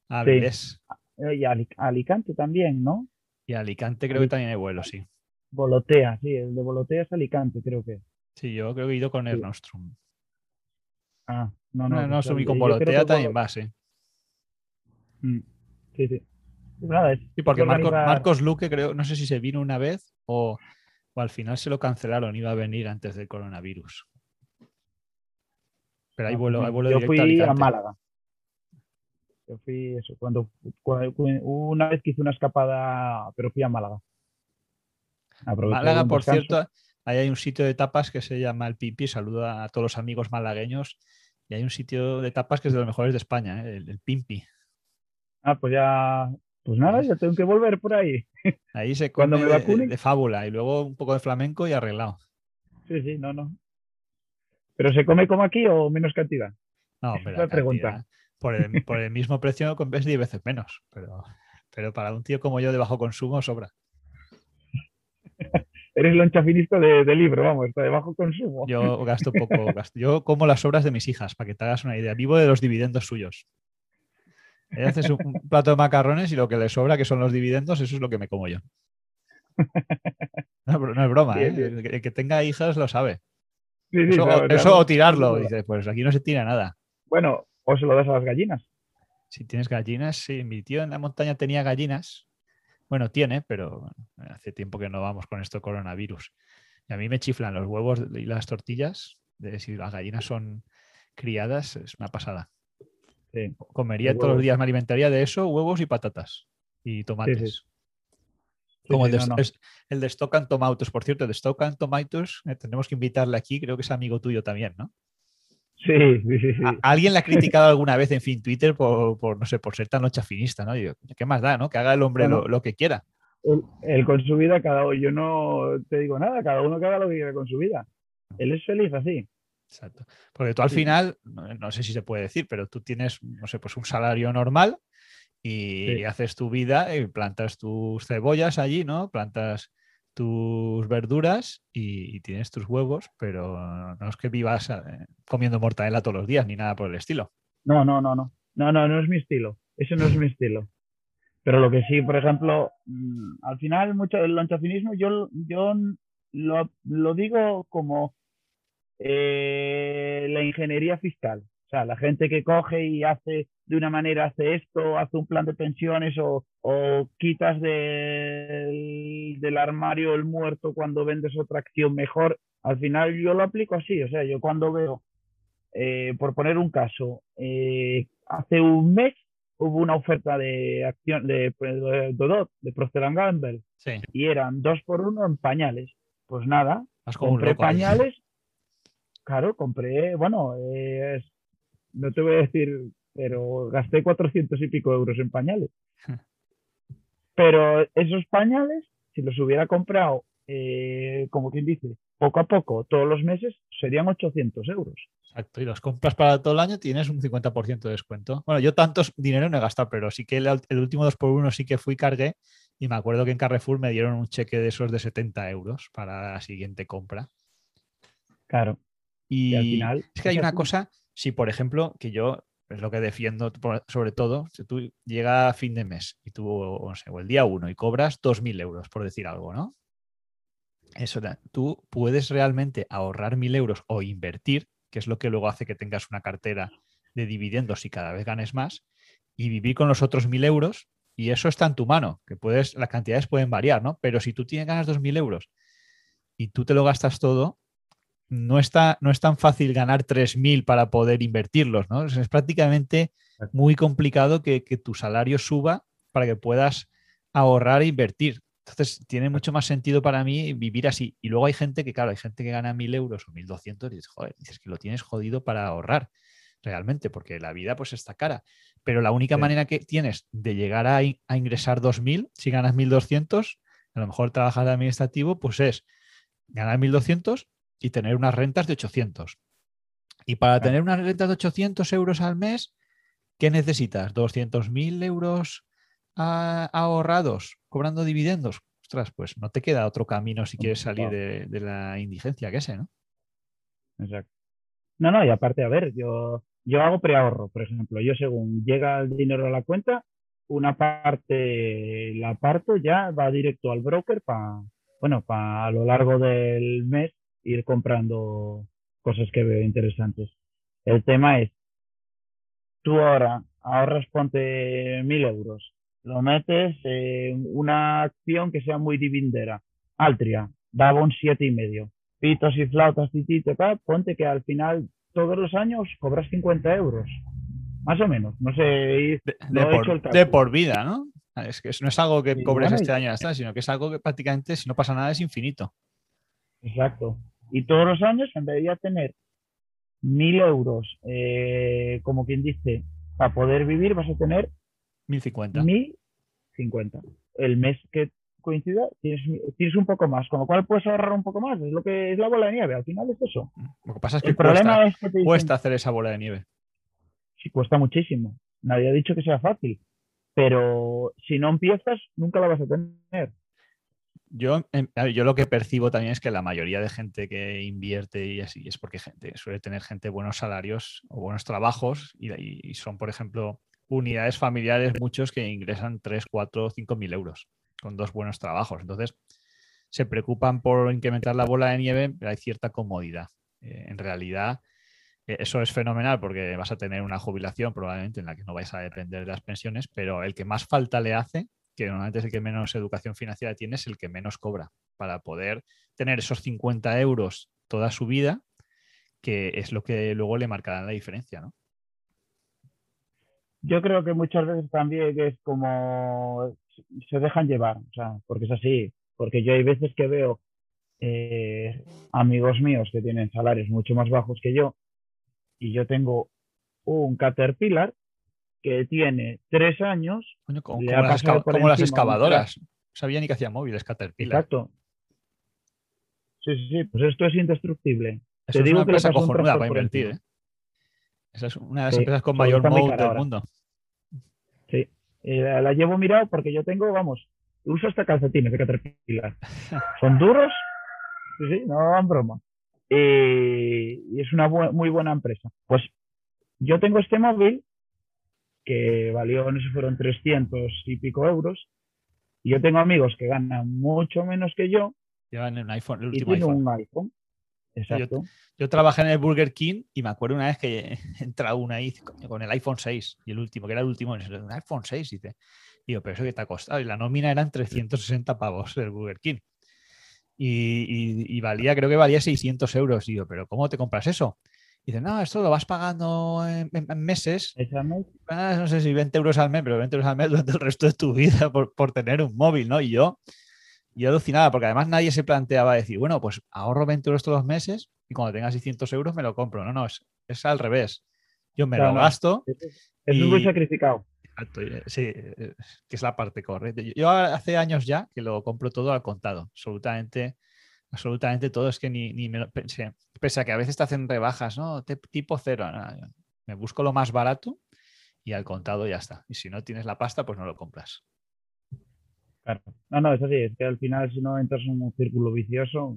a Avilés. Eh, y Alicante también, ¿no? Y Alicante creo que también hay vuelo, sí. Volotea, sí, el de Volotea es Alicante, creo que. Sí, yo creo que he ido con el Nostrum. Ah, no, no. No, no, y con Volotea también va, sí. Mm, sí, sí. Pues sí, porque Marcos, Luque, creo, no sé si se vino una vez o, al final se lo cancelaron, iba a venir antes del coronavirus. Pero hay ah, vuelo, hay vuelo yo fui a Málaga. Yo fui eso, cuando, una vez que hice una escapada, pero fui a Málaga. Málaga, por cierto, ahí hay un sitio de tapas que se llama El Pimpi. Saluda a todos los amigos malagueños. Y hay un sitio de tapas que es de los mejores de España, ¿eh? el, Pimpi. Ah, pues ya, pues nada, ya tengo que volver por ahí. Ahí se come Cuando me de, fábula y luego un poco de flamenco y arreglado. Sí, sí, no, no. ¿Pero se come como aquí o menos cantidad? No, pero. la pregunta por el, mismo precio ves 10 veces menos, pero, pero para un tío como yo de bajo consumo sobra. Eres loncha finista de, libro, vamos, está de bajo consumo. Yo gasto poco, yo como las obras de mis hijas, para que te hagas una idea. Vivo de los dividendos suyos. haces un, plato de macarrones y lo que le sobra, que son los dividendos, eso es lo que me como yo. No, es broma, ¿eh? El, que tenga hijas lo sabe. eso, o tirarlo, dice, pues aquí no se tira nada. Bueno, o se lo das a las gallinas. Si tienes gallinas, sí. Mi tío en la montaña tenía gallinas. Bueno, tiene, pero hace tiempo que no vamos con esto coronavirus. Y a mí me chiflan los huevos y las tortillas. De si las gallinas son criadas, es una pasada. Comería todos los días, me alimentaría de eso, huevos y patatas. Y tomates. Como el, de, el de Stock and Tomatoes. Por cierto, el de Stock and Tomatoes, eh, tenemos que invitarle aquí, creo que es amigo tuyo también, ¿no? Sí, sí, sí. ¿Alguien le ha criticado alguna vez en fin Twitter por, no sé, por ser tan finista, ¿no? ¿Qué más da, no? Que haga el hombre lo, que quiera. Él, con su vida, cada uno, yo no te digo nada, cada uno que haga lo que quiera con su vida. Él es feliz así. Exacto. Porque tú al final, no, sé si se puede decir, pero tú tienes, no sé, pues un salario normal y haces tu vida y plantas tus cebollas allí, ¿no? Plantas tus verduras y, tienes tus huevos, pero no es que vivas eh, comiendo mortadela todos los días ni nada por el estilo. No, no, no, no. No, no, no es mi estilo. Eso no es mi estilo. Pero lo que sí, por ejemplo, mm, al final, mucho el lonchafinismo, yo, yo lo, lo digo como eh, la ingeniería fiscal. O sea, la gente que coge y hace de una manera, hace esto, hace un plan de pensiones o, quitas del, del armario el muerto cuando vendes otra acción mejor, al final yo lo aplico así. O sea, yo cuando veo, eh, por poner un caso, eh, hace un mes hubo una oferta de acción de, de, de, Procter Gamble y eran dos por uno en pañales. Pues nada, compré pañales. Claro, compré, bueno, es, no te voy a decir, pero gasté 400 y pico euros en pañales. Pero esos pañales, si los hubiera comprado, eh, como quien dice, poco a poco, todos los meses, serían 800 euros. Exacto, y los compras para todo el año, tienes un 50% de descuento. Bueno, yo tantos dinero no he gastado, pero sí que el, último 2x1 sí que fui y cargué y me acuerdo que en Carrefour me dieron un cheque de esos de 70 euros para la siguiente compra. Claro. Y, al final. Es que hay una cosa, si por ejemplo, que yo es lo que defiendo sobre todo, si tú llega a fin de mes y tú, o, el día uno y cobras 2.000 euros, por decir algo, ¿no? Eso, tú puedes realmente ahorrar 1.000 euros o invertir, que es lo que luego hace que tengas una cartera de dividendos y cada vez ganes más, y vivir con los otros 1.000 euros, y eso está en tu mano, que puedes, las cantidades pueden variar, ¿no? Pero si tú tienes ganas 2.000 euros y tú te lo gastas todo, no, está, no es tan fácil ganar 3.000 para poder invertirlos, ¿no? Es, prácticamente muy complicado que, tu salario suba para que puedas ahorrar e invertir. Entonces, tiene mucho más sentido para mí vivir así. Y luego hay gente que, claro, hay gente que gana 1.000 euros o 1.200 y dices, joder, dices que lo tienes jodido para ahorrar realmente, porque la vida pues está cara. Pero la única manera que tienes de llegar a, a ingresar 2.000, si ganas 1.200, a lo mejor trabajar de administrativo, pues es ganar 1.200 y tener unas rentas de 800. Y para tener unas rentas de 800 euros al mes, ¿qué necesitas? ¿200.000 euros ah, ahorrados cobrando dividendos? Ostras, pues no te queda otro camino si quieres salir de, la indigencia que ese, ¿no? Exacto. No, no, y aparte, a ver, yo, yo hago preahorro, por ejemplo. Yo según llega el dinero a la cuenta, una parte la parto ya, va directo al broker para, bueno, para a lo largo del mes ir comprando cosas que veo interesantes. El tema es, tú ahora ahorras, ponte mil euros, lo metes en una acción que sea muy dividendera. Altria, daba un siete y medio. Pitos y flautas, titito, ponte que al final todos los años cobras 50 euros. Más o menos, no sé. De, por, vida, ¿no? Es que no es algo que cobres este año hasta, sino que es algo que prácticamente, si no pasa nada, es infinito. Exacto. Y todos los años, en vez de tener mil euros, eh, como quien dice, para poder vivir, vas a tener 1050. 1050. El mes que coincida, tienes, tienes un poco más, con lo cual puedes ahorrar un poco más. Es lo que es la bola de nieve. Al final es eso. Lo que pasa es que, cuesta, es que cuesta hacer esa bola de nieve. Sí, cuesta muchísimo. Nadie ha dicho que sea fácil. Pero si no empiezas, nunca la vas a tener. Yo, em, yo lo que percibo también es que la mayoría de gente que invierte y así es porque gente, suele tener gente buenos salarios o buenos trabajos y, son, por ejemplo, unidades familiares, muchos que ingresan 3, 4, 5 mil euros con dos buenos trabajos. Entonces, se preocupan por incrementar la bola de nieve, pero hay cierta comodidad. Eh, en realidad, eh, eso es fenomenal porque vas a tener una jubilación probablemente en la que no vais a depender de las pensiones, pero el que más falta le hace que normalmente es el que menos educación financiera tiene, es el que menos cobra para poder tener esos 50 euros toda su vida, que es lo que luego le marcará la diferencia, ¿no? Yo creo que muchas veces también es como se dejan llevar, o sea, porque es así, porque yo hay veces que veo eh, amigos míos que tienen salarios mucho más bajos que yo y yo tengo un Caterpillar que tiene tres años. como, las, excavadoras. No sabía ni que hacía móviles Caterpillar. Exacto. Sí, sí, sí, pues esto es indestructible. Te digo una que empresa cojonuda para invertir. ¿eh? Esa es una de las empresas con mayor móvil del mundo. Sí, eh, la llevo mirado porque yo tengo, vamos, uso hasta calcetines de Caterpillar. Son duros, sí, sí, no dan broma. Eh, y es una muy buena empresa. Pues yo tengo este móvil que valió, no sé, fueron 300 y pico euros. Y yo tengo amigos que ganan mucho menos que yo. Llevan un iPhone, el último y iPhone. un iPhone. Exacto. Yo, trabajé en el Burger King y me acuerdo una vez que entra una ahí con el iPhone 6 y el último, que era el último, el iPhone 6, dice. Digo, pero eso que te ha costado. Y la nómina eran 360 pavos del Burger King. Y, valía, creo que valía 600 euros. Digo, pero ¿cómo te compras eso? Y dice, no, esto lo vas pagando en, meses. Ah, no sé si 20 euros al mes, pero 20 euros al mes durante el resto de tu vida por, por tener un móvil, ¿no? Y yo, yo alucinaba, porque además nadie se planteaba decir, bueno, pues ahorro 20 euros todos los meses y cuando tenga 600 euros me lo compro. No, no, es, es al revés. Yo me lo gasto. Es, muy sacrificado. Exacto, sí, que es la parte correcta. Yo, hace años ya que lo compro todo al contado, absolutamente, absolutamente todo. Es que ni, ni me lo pensé. Pese a que a veces te hacen rebajas, ¿no? Tipo cero. me busco lo más barato y al contado ya está. Y si no tienes la pasta, pues no lo compras. No, no, es así, es que al final si no entras en un círculo vicioso.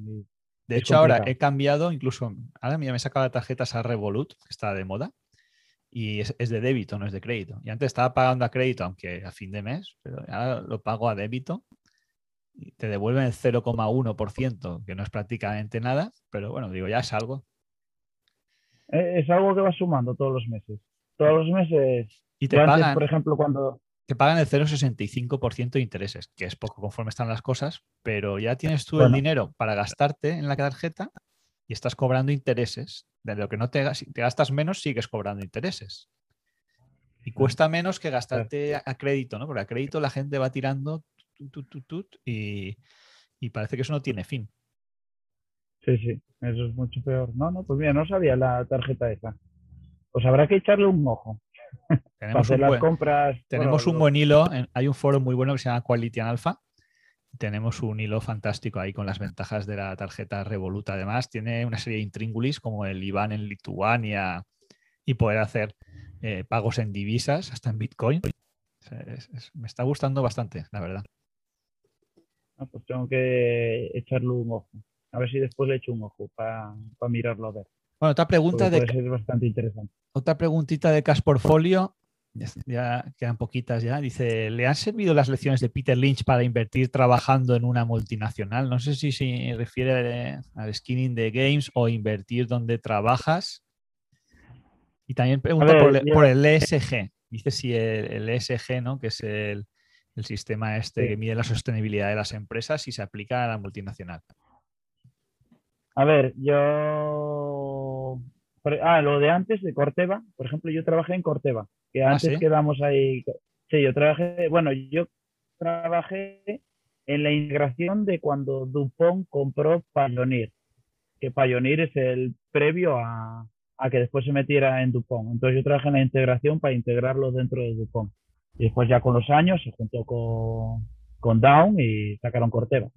De hecho, ahora he cambiado, incluso, ahora me he sacado tarjetas a Revolut, que está de moda, y es, de débito, no es de crédito. Y antes estaba pagando a crédito, aunque a fin de mes, pero ahora lo pago a débito. Te devuelven el 0,1%, que no es prácticamente nada, pero bueno, digo, ya es algo. Eh, es algo que va sumando todos los meses. Todos los meses. Y te pagan, por ejemplo, cuando te pagan el 0,65% de intereses, que es poco conforme están las cosas, pero ya tienes tú el dinero para gastarte en la tarjeta y estás cobrando intereses. De lo que no te, si te gastas menos, sigues cobrando intereses. Y cuesta menos que gastarte a, crédito, ¿no? Porque a crédito la gente va tirando y, y parece que eso no tiene fin. Sí, sí, eso es mucho peor. No, no, pues mira, no sabía la tarjeta esa. Pues habrá que echarle un ojo. Tenemos un buen, compras. Tenemos un buen hilo. hay un foro muy bueno que se llama Quality Alpha. Tenemos un hilo fantástico ahí con las ventajas de la tarjeta Revolut. Además, tiene una serie de intríngulis como el IBAN en Lituania y poder hacer eh, pagos en divisas, hasta en Bitcoin. me está gustando bastante, la verdad. Pues tengo que echarle un ojo. A ver si después le echo un ojo para mirarlo a ver. Bueno, otra pregunta de. bastante interesante. Otra preguntita de Cash Portfolio. Ya, quedan poquitas ya. Dice: ¿Le han servido las lecciones de Peter Lynch para invertir trabajando en una multinacional? No sé si se refiere al skinning de games o invertir donde trabajas. Y también pregunta por, el, ESG. Dice si el, ESG, ¿no? que es el, sistema este que mide la sostenibilidad de las empresas, si se aplica a la multinacional. A ver, yo. Ah, lo de antes de Corteva, por ejemplo, yo trabajé en Corteva, que ah, antes quedamos ahí. Sí, yo trabajé, bueno, yo trabajé en la integración de cuando Dupont compró Pioneer, que Pioneer es el previo a, que después se metiera en Dupont. Entonces yo trabajé en la integración para integrarlo dentro de Dupont. Y después ya con los años se juntó con, con Down y sacaron Corteva.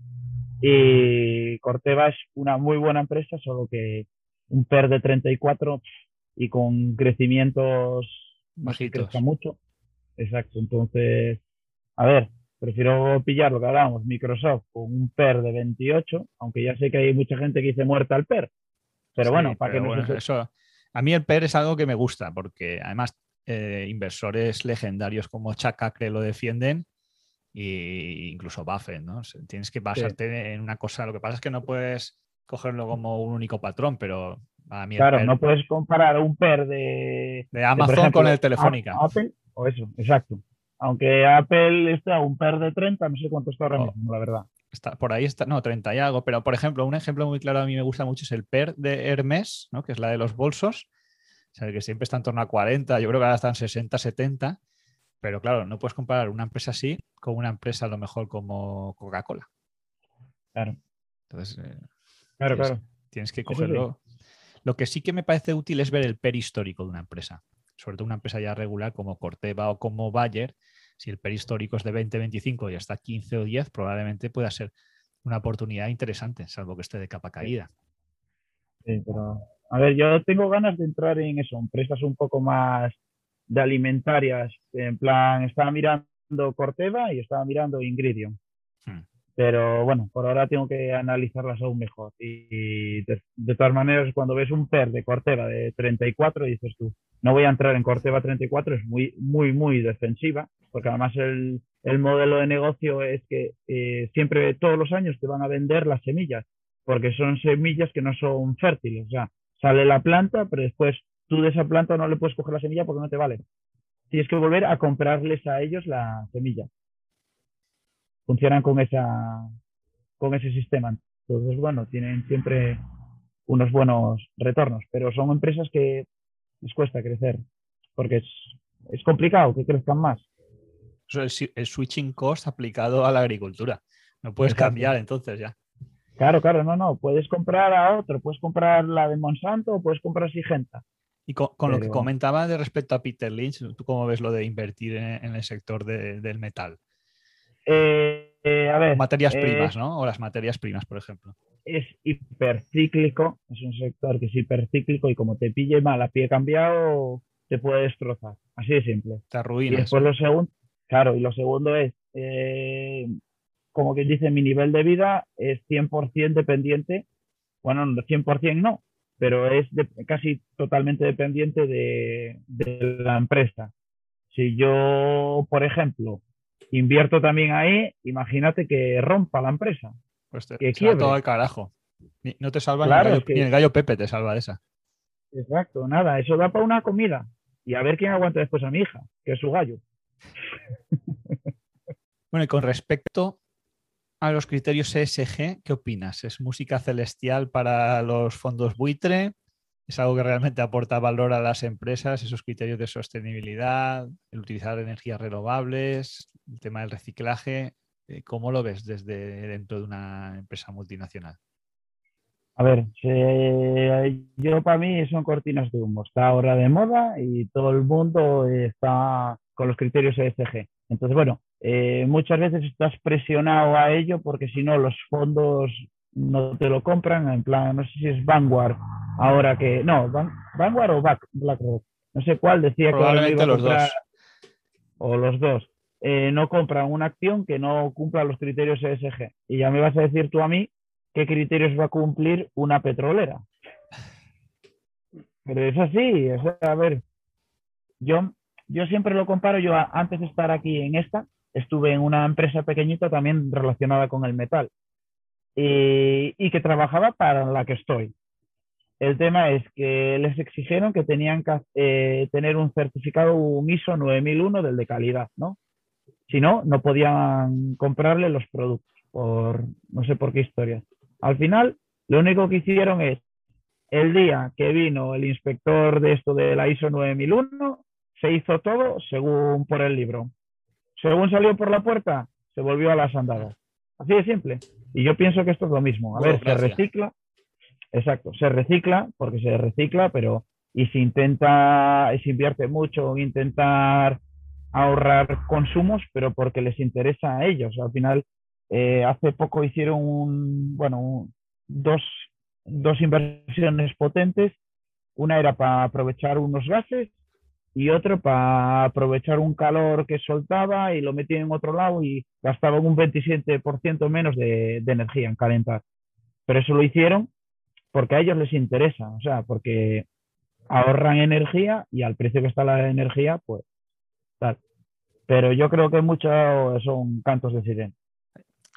Y Corteva es una muy buena empresa, solo que un PER de 34 y con crecimientos bajitos. Que mucho. Exacto. Entonces, a ver, prefiero pillar lo que hablábamos, Microsoft con un PER de 28, aunque ya sé que hay mucha gente que dice muerta al PER. Pero bueno, para que eso, A mí el PER es algo que me gusta, porque además eh, inversores legendarios como Chuck Acre lo defienden e incluso Buffett, ¿no? Tienes que basarte en una cosa. Lo que pasa es que no puedes cogerlo como un único patrón, pero a mí Claro, no puedes comparar un PER de, de Amazon con el Telefónica. Apple o eso, exacto. Aunque Apple esté a un PER de 30, no sé cuánto está ahora oh. mismo, la verdad. Está, por ahí está, no, 30 y algo, pero por ejemplo, un ejemplo muy claro a mí me gusta mucho es el PER de Hermes, ¿no? que es la de los bolsos, sea, que siempre está en torno a 40, yo creo que ahora están 60, 70, pero claro, no puedes comparar una empresa así con una empresa a lo mejor como Coca-Cola. Claro. Entonces, eh, claro, tienes, claro. tienes que cogerlo. Lo que sí que me parece útil es ver el PER histórico de una empresa, sobre todo una empresa ya regular como Corteva o como Bayer. Si el PER histórico es de 20, 25 y hasta 15 o 10, probablemente pueda ser una oportunidad interesante, salvo que esté de capa caída. Sí, pero a ver, yo tengo ganas de entrar en eso, empresas un poco más de alimentarias. En plan, estaba mirando Corteva y estaba mirando Ingridion. Hmm. Pero bueno, por ahora tengo que analizarlas aún mejor. Y de, todas maneras, cuando ves un PER de Corteva de 34, dices tú, no voy a entrar en Corteva 34, es muy, muy, muy defensiva, porque además el, el modelo de negocio es que eh, siempre, todos los años, te van a vender las semillas. porque son semillas que no son fértiles. O sea, sale la planta, pero después tú de esa planta no le puedes coger la semilla porque no te vale. Tienes que volver a comprarles a ellos la semilla. Funcionan con esa con ese sistema. Entonces, bueno, tienen siempre unos buenos retornos, pero son empresas que les cuesta crecer porque es, es complicado que crezcan más. Eso es el switching cost aplicado a la agricultura. No puedes Exacto. cambiar entonces ya. Claro, claro, no, no. Puedes comprar a otro, puedes comprar la de Monsanto o puedes comprar Sigenta. Y con, con lo que comentaba de respecto a Peter Lynch, ¿tú cómo ves lo de invertir en, en el sector de- del metal? Eh, eh, a ver, Materias eh, primas, ¿no? O las materias primas, por ejemplo. es hipercíclico, es un sector que es hipercíclico y como te pille mal a pie cambiado, te puede destrozar. Así de simple. Te Y arruinas. después lo segundo, claro, y lo segundo es, eh, como quien dice, mi nivel de vida es 100% dependiente, bueno, no, 100% no, pero es de- casi totalmente dependiente de, de la empresa. Si yo, por ejemplo, invierto también ahí, imagínate que rompa la empresa. Pues te, que quiebre. todo al carajo. Ni- no te salva Claro, ni, el gallo, es que- ni el gallo Pepe, te salva de esa. Exacto, nada, eso da para una comida. Y a ver quién aguanta después a mi hija, que es su gallo. Bueno, y con respecto a los criterios ESG, ¿qué opinas? ¿Es música celestial para los fondos buitre? ¿Es algo que realmente aporta valor a las empresas? Esos criterios de sostenibilidad, el utilizar energías renovables, el tema del reciclaje. eh, ¿Cómo lo ves desde dentro de una empresa multinacional? A ver, se- yo para mí son cortinas de humo. Está ahora de moda y todo el mundo está con los criterios ESG. Entonces, bueno, eh, muchas veces estás presionado a ello porque si no los fondos no te lo compran. En plan, no sé si es Vanguard ahora que... No, Van- Vanguard o Back, BlackRock. No sé cuál decía que iba Probablemente a los dos. o los dos, eh, no compran una acción que no cumpla los criterios ESG. Y ya me vas a decir tú a mí qué criterios va a cumplir una petrolera. Pero es así, a ver, yo, yo siempre lo comparo, yo a- antes de estar aquí en esta, estuve en una empresa pequeñita también relacionada con el metal y, y que trabajaba para la que estoy. El tema es que les exigieron que tenían que eh, tener un certificado un ISO 9001 del de calidad, ¿no? Si no, no podían comprarle los productos por no sé por qué historia. Al final, lo único que hicieron es el día que vino el inspector de esto de la ISO 9001, se hizo todo según por el libro. Según salió por la puerta, se volvió a las andadas. Así de simple. Y yo pienso que esto es lo mismo. A ver, se recicla. Exacto, se recicla porque se recicla, pero y se intenta, y se invierte mucho en intentar ahorrar consumos, pero porque les interesa a ellos. Al final, eh, hace poco hicieron un, bueno, un- dos, dos inversiones potentes. Una era para aprovechar unos gases y otro para aprovechar un calor que soltaba y lo metían en otro lado y gastaban un 27% menos de, de energía en calentar. Pero eso lo hicieron porque a ellos les interesa, o sea, porque ahorran energía y al precio que está la energía, pues tal. Pero yo creo que muchos son cantos de sirena.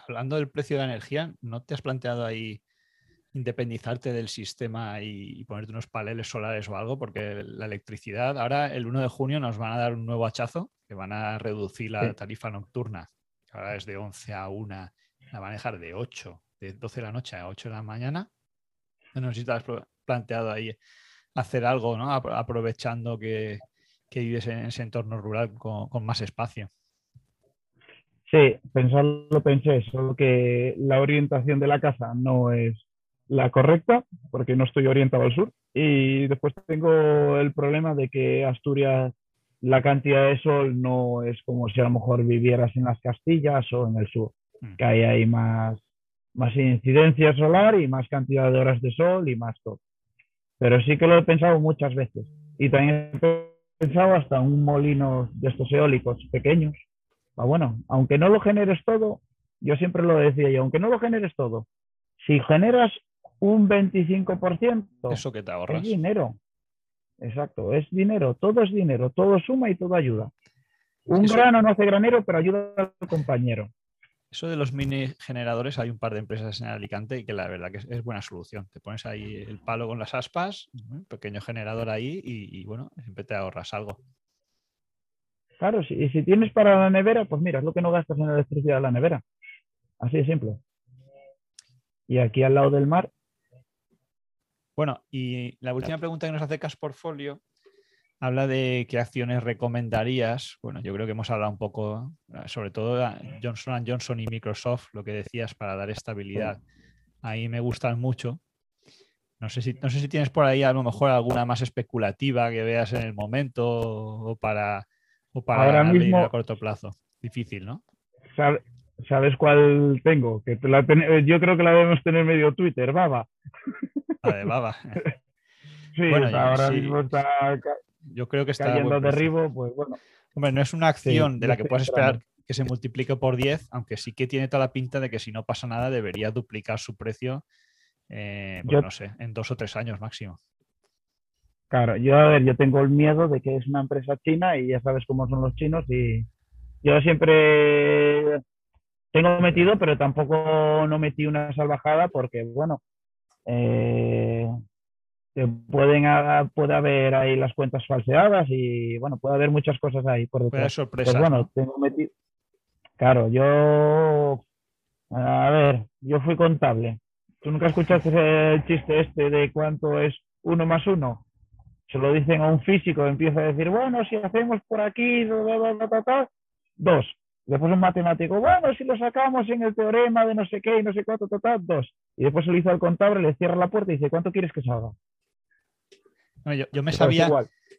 Hablando del precio de la energía, ¿no te has planteado ahí independizarte del sistema y, y ponerte unos paneles solares o algo? Porque la electricidad, ahora el 1 de junio nos van a dar un nuevo hachazo, que van a reducir la tarifa nocturna, que ahora es de 11 a 1, la van a dejar de 8, de 12 de la noche a 8 de la mañana. No sé si te has pl- planteado ahí hacer algo, ¿no? Apro- Aprovechando que, que vives en ese entorno rural con, con más espacio. Sí, pensarlo pensé, solo que la orientación de la casa no es la correcta, porque no estoy orientado al sur. Y después tengo el problema de que Asturias, la cantidad de sol no es como si a lo mejor vivieras en las Castillas o en el sur, Mm. que ahí hay más, más incidencia solar y más cantidad de horas de sol y más todo. Pero sí que lo he pensado muchas veces. Y también he pensado hasta un molino de estos eólicos pequeños. Ah, bueno, aunque no lo generes todo, yo siempre lo decía yo, aunque no lo generes todo, si generas un 25%, Eso que te es ahorras. dinero. Exacto, es dinero, todo es dinero, todo suma y todo ayuda. Un Eso- grano no hace granero, pero ayuda al compañero. Eso de los mini generadores, hay un par de empresas en Alicante y que la verdad que es, buena solución. Te pones ahí el palo con las aspas, un pequeño generador ahí y, bueno, siempre te ahorras algo. Claro, si, y si tienes para la nevera, pues mira, es lo que no gastas en electricidad de la nevera. Así de simple. Y aquí al lado del mar. Bueno, y la última pregunta que nos hace Portfolio habla de qué acciones recomendarías. Bueno, yo creo que hemos hablado un poco, sobre todo Johnson Johnson y Microsoft, lo que decías para dar estabilidad. Ahí me gustan mucho. No sé, si, no sé si tienes por ahí a lo mejor alguna más especulativa que veas en el momento o para, o para Ahora mismo, a corto plazo. Difícil, ¿no? ¿Sabes cuál tengo? Que yo creo que la debemos tener medio Twitter, Baba. La de Baba. sí, ahora mismo está yo creo que está cayendo derribo, pues bueno. Hombre, no es una acción de la que puedes esperar que se multiplique por 10, aunque sí que tiene toda la pinta de que si no pasa nada debería duplicar su precio, eh, pues no sé, en dos o tres años máximo. Claro, yo a ver, yo tengo el miedo de que es una empresa china y ya sabes cómo son los chinos y yo siempre tengo metido, pero tampoco no metí una salvajada porque, bueno, eh, pueden puede haber ahí las cuentas falseadas y bueno, puede haber muchas cosas ahí por detrás. Puede sorpresas. Pues bueno, tengo metido. Claro, yo a ver, yo fui contable. ¿Tú nunca escuchaste el chiste este de cuánto es uno más uno? Se lo dicen a un físico, empieza a decir, bueno, si hacemos por aquí, dos. Después un matemático, bueno, si lo sacamos en el teorema de no sé qué y no sé cuánto, total, dos. Y después se lo hizo al contable, le cierra la puerta y dice, ¿cuánto quieres que salga? yo, me sabía,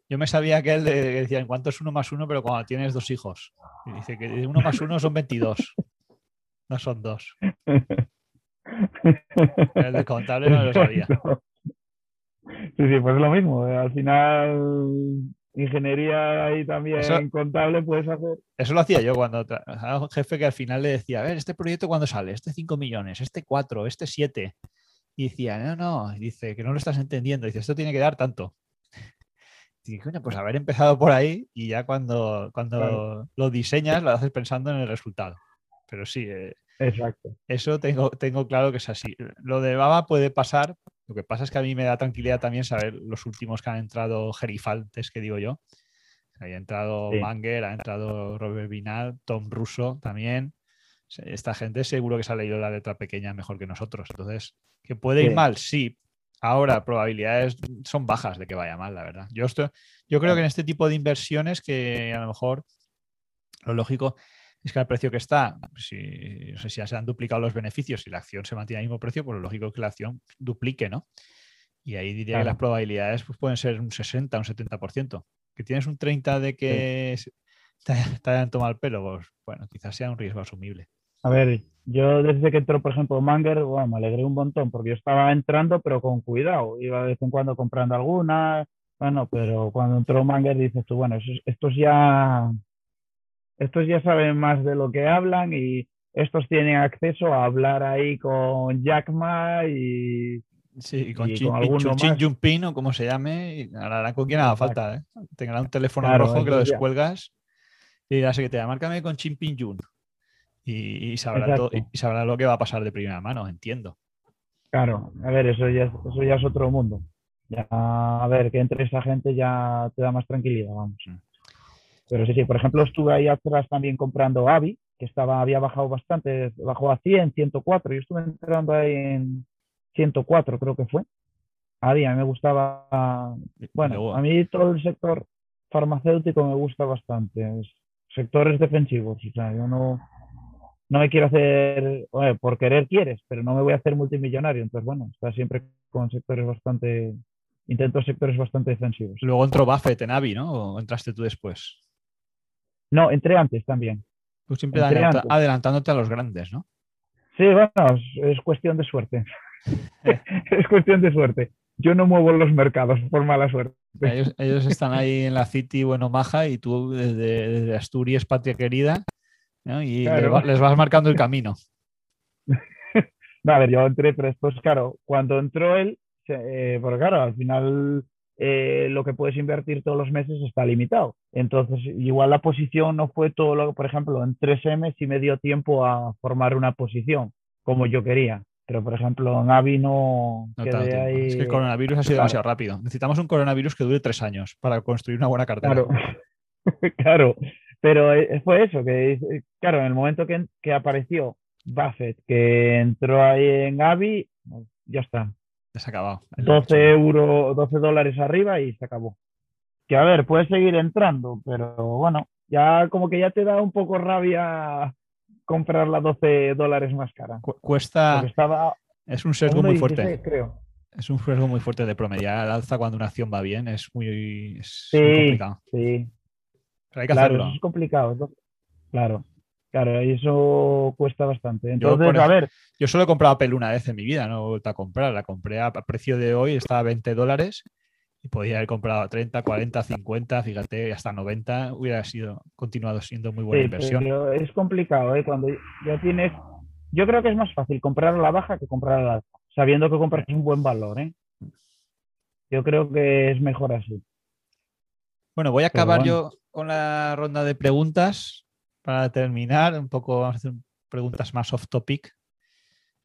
yo me sabía que él decía en cuánto es uno más uno, pero cuando tienes dos hijos. Y dice que uno más uno son 22. No son dos. El de contable no lo sabía. Sí, sí, pues es lo mismo. Al final, ingeniería y también contable puedes hacer. Eso lo hacía yo cuando trabajaba un jefe que al final le decía, a ver, este proyecto cuándo sale, este 5 millones, este 4, este 7. Y decía, no, no, dice que no lo estás entendiendo. Dice, esto tiene que dar tanto. Y dije, coño, pues haber empezado por ahí y ya cuando, cuando lo diseñas lo haces pensando en el resultado. Pero sí, eh, Exacto. eso tengo, tengo claro que es así. Lo de Baba puede pasar. Lo que pasa es que a mí me da tranquilidad también saber los últimos que han entrado gerifaltes, que digo yo. Ha entrado Manger, ha entrado Robert Vinal, Tom Russo también. Esta gente seguro que se ha leído la letra pequeña mejor que nosotros. Entonces, ¿Que puede ir mal? Sí. Ahora, probabilidades son bajas de que vaya mal, la verdad. Yo, estoy, yo creo que en este tipo de inversiones que a lo mejor lo lógico es que al precio que está, si, no sé si ya se han duplicado los beneficios y la acción se mantiene al mismo precio, pues lo lógico es que la acción duplique, ¿no? Y ahí diría que las probabilidades pues, pueden ser un 60, un 70%. Que tienes un 30 de que te, hayan tomado el pelo, pues bueno, quizás sea un riesgo asumible. A ver, yo desde que entró, por ejemplo, Manger, bueno, me alegré un montón porque yo estaba entrando, pero con cuidado. Iba de vez en cuando comprando algunas. Bueno, pero cuando entró Manger dices tú, bueno, estos ya, estos ya saben más de lo que hablan y estos tienen acceso a hablar ahí con Jack Ma y, Sí, con, Chin, con o como se llame, y hablarán con quien haga falta. ¿eh? Tendrá un teléfono rojo que lo descuelgas y dirás que te márcame con Chin Pin Jun y, sabrá y, sabrá lo que va a pasar de primera mano, entiendo. Claro, a ver, eso ya, eso ya es otro mundo. Ya, a ver, que entre esa gente ya te da más tranquilidad, vamos. Mm. Pero sí, sí, por ejemplo, estuve ahí atrás también comprando Avi, que estaba, había bajado bastante, bajó a 100, 104, yo estuve entrando ahí en 104, creo que fue. Avi, a mí me gustaba, bueno, a mí todo el sector farmacéutico me gusta bastante, sectores defensivos, o sea, yo no, no me quiero hacer, por querer quieres, pero no me voy a hacer multimillonario. Entonces, bueno, está siempre con sectores bastante, intento sectores bastante defensivos. Luego entró Buffett en Avi, ¿no? ¿O entraste tú después? No, entré antes también. Tú siempre adelantándote a los grandes, ¿no? Sí, bueno, es, cuestión de suerte. es cuestión de suerte. Yo no muevo los mercados por mala suerte. Ellos, están ahí en la City, bueno, maja, y tú desde, desde Asturias, patria querida, y les, vas marcando el camino. a ver, yo entré, pero después, claro, cuando entró él, eh, porque claro, al final eh, lo que puedes invertir todos los meses está limitado. Entonces, igual la posición no fue todo lo que, por ejemplo, en 3M sí me dio tiempo a formar una posición como yo quería. Pero, por ejemplo, en Avi no, No quedé ahí. Es que el coronavirus ha sido Claro. demasiado rápido. Necesitamos un coronavirus que dure tres años para construir una buena cartera. Claro, claro. Pero eh, fue eso, que eh, claro, en el momento que, que apareció Buffett, que entró ahí en Avi, ya está. Ya se ha acabado. El 12 euros, 12 dólares arriba y se acabó. Que a ver, puedes seguir entrando, pero bueno, ya como que ya te da un poco rabia comprarla 12 dólares más cara. Cu- Cuesta, estaba es un sesgo muy 1,16, fuerte. creo. Es un sesgo muy fuerte de promediar al alza cuando una acción va bien. Es muy, es Sí, muy complicado. Sí, Pero hay que claro, hacerlo. es complicado. Claro, claro, y eso cuesta bastante. Yo, Entonces, a ver, Yo solo he comprado Apple una vez en mi vida, no he vuelto a comprar. La compré a precio de hoy, estaba a 20 dólares y podía haber comprado a 30, 40, 50, fíjate, hasta 90. Hubiera sido, continuado siendo muy buena sí, inversión. pero es complicado, ¿eh? Cuando ya tienes... Yo creo que es más fácil comprar a la baja que comprar a la alta, sabiendo que compras un buen valor, ¿eh? Yo creo que es mejor así. Bueno, voy a acabar bueno. yo con la ronda de preguntas para terminar. Un poco, vamos a hacer preguntas más off topic.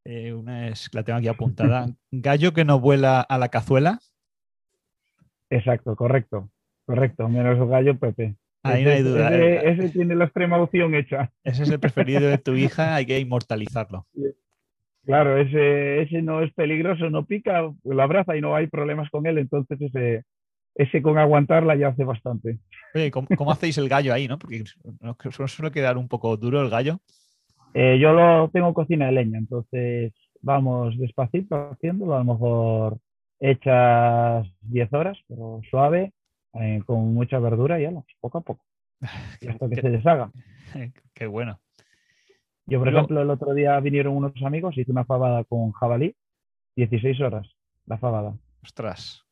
Eh, una es, la tengo aquí apuntada. Gallo que no vuela a la cazuela. Exacto, correcto. Correcto, menos gallo Pepe. Ahí no hay duda. Ese, eh. ese tiene la extrema opción hecha. Ese es el preferido de tu hija, hay que inmortalizarlo. Claro, ese, ese no es peligroso, no pica, lo abraza y no hay problemas con él. Entonces ese, ese con aguantarla ya hace bastante. Oye, ¿cómo, cómo hacéis el gallo ahí, no? Porque suele- quedar un poco duro el gallo. Eh, yo lo tengo cocina de leña, entonces vamos despacito haciéndolo, a lo mejor hechas 10 horas, pero suave, eh, con mucha verdura y ala, poco a poco, y hasta que Qué- se deshaga. Qué bueno. Yo, por Luego- ejemplo, el otro día vinieron unos amigos, hice una fabada con jabalí, 16 horas la fabada. Ostras.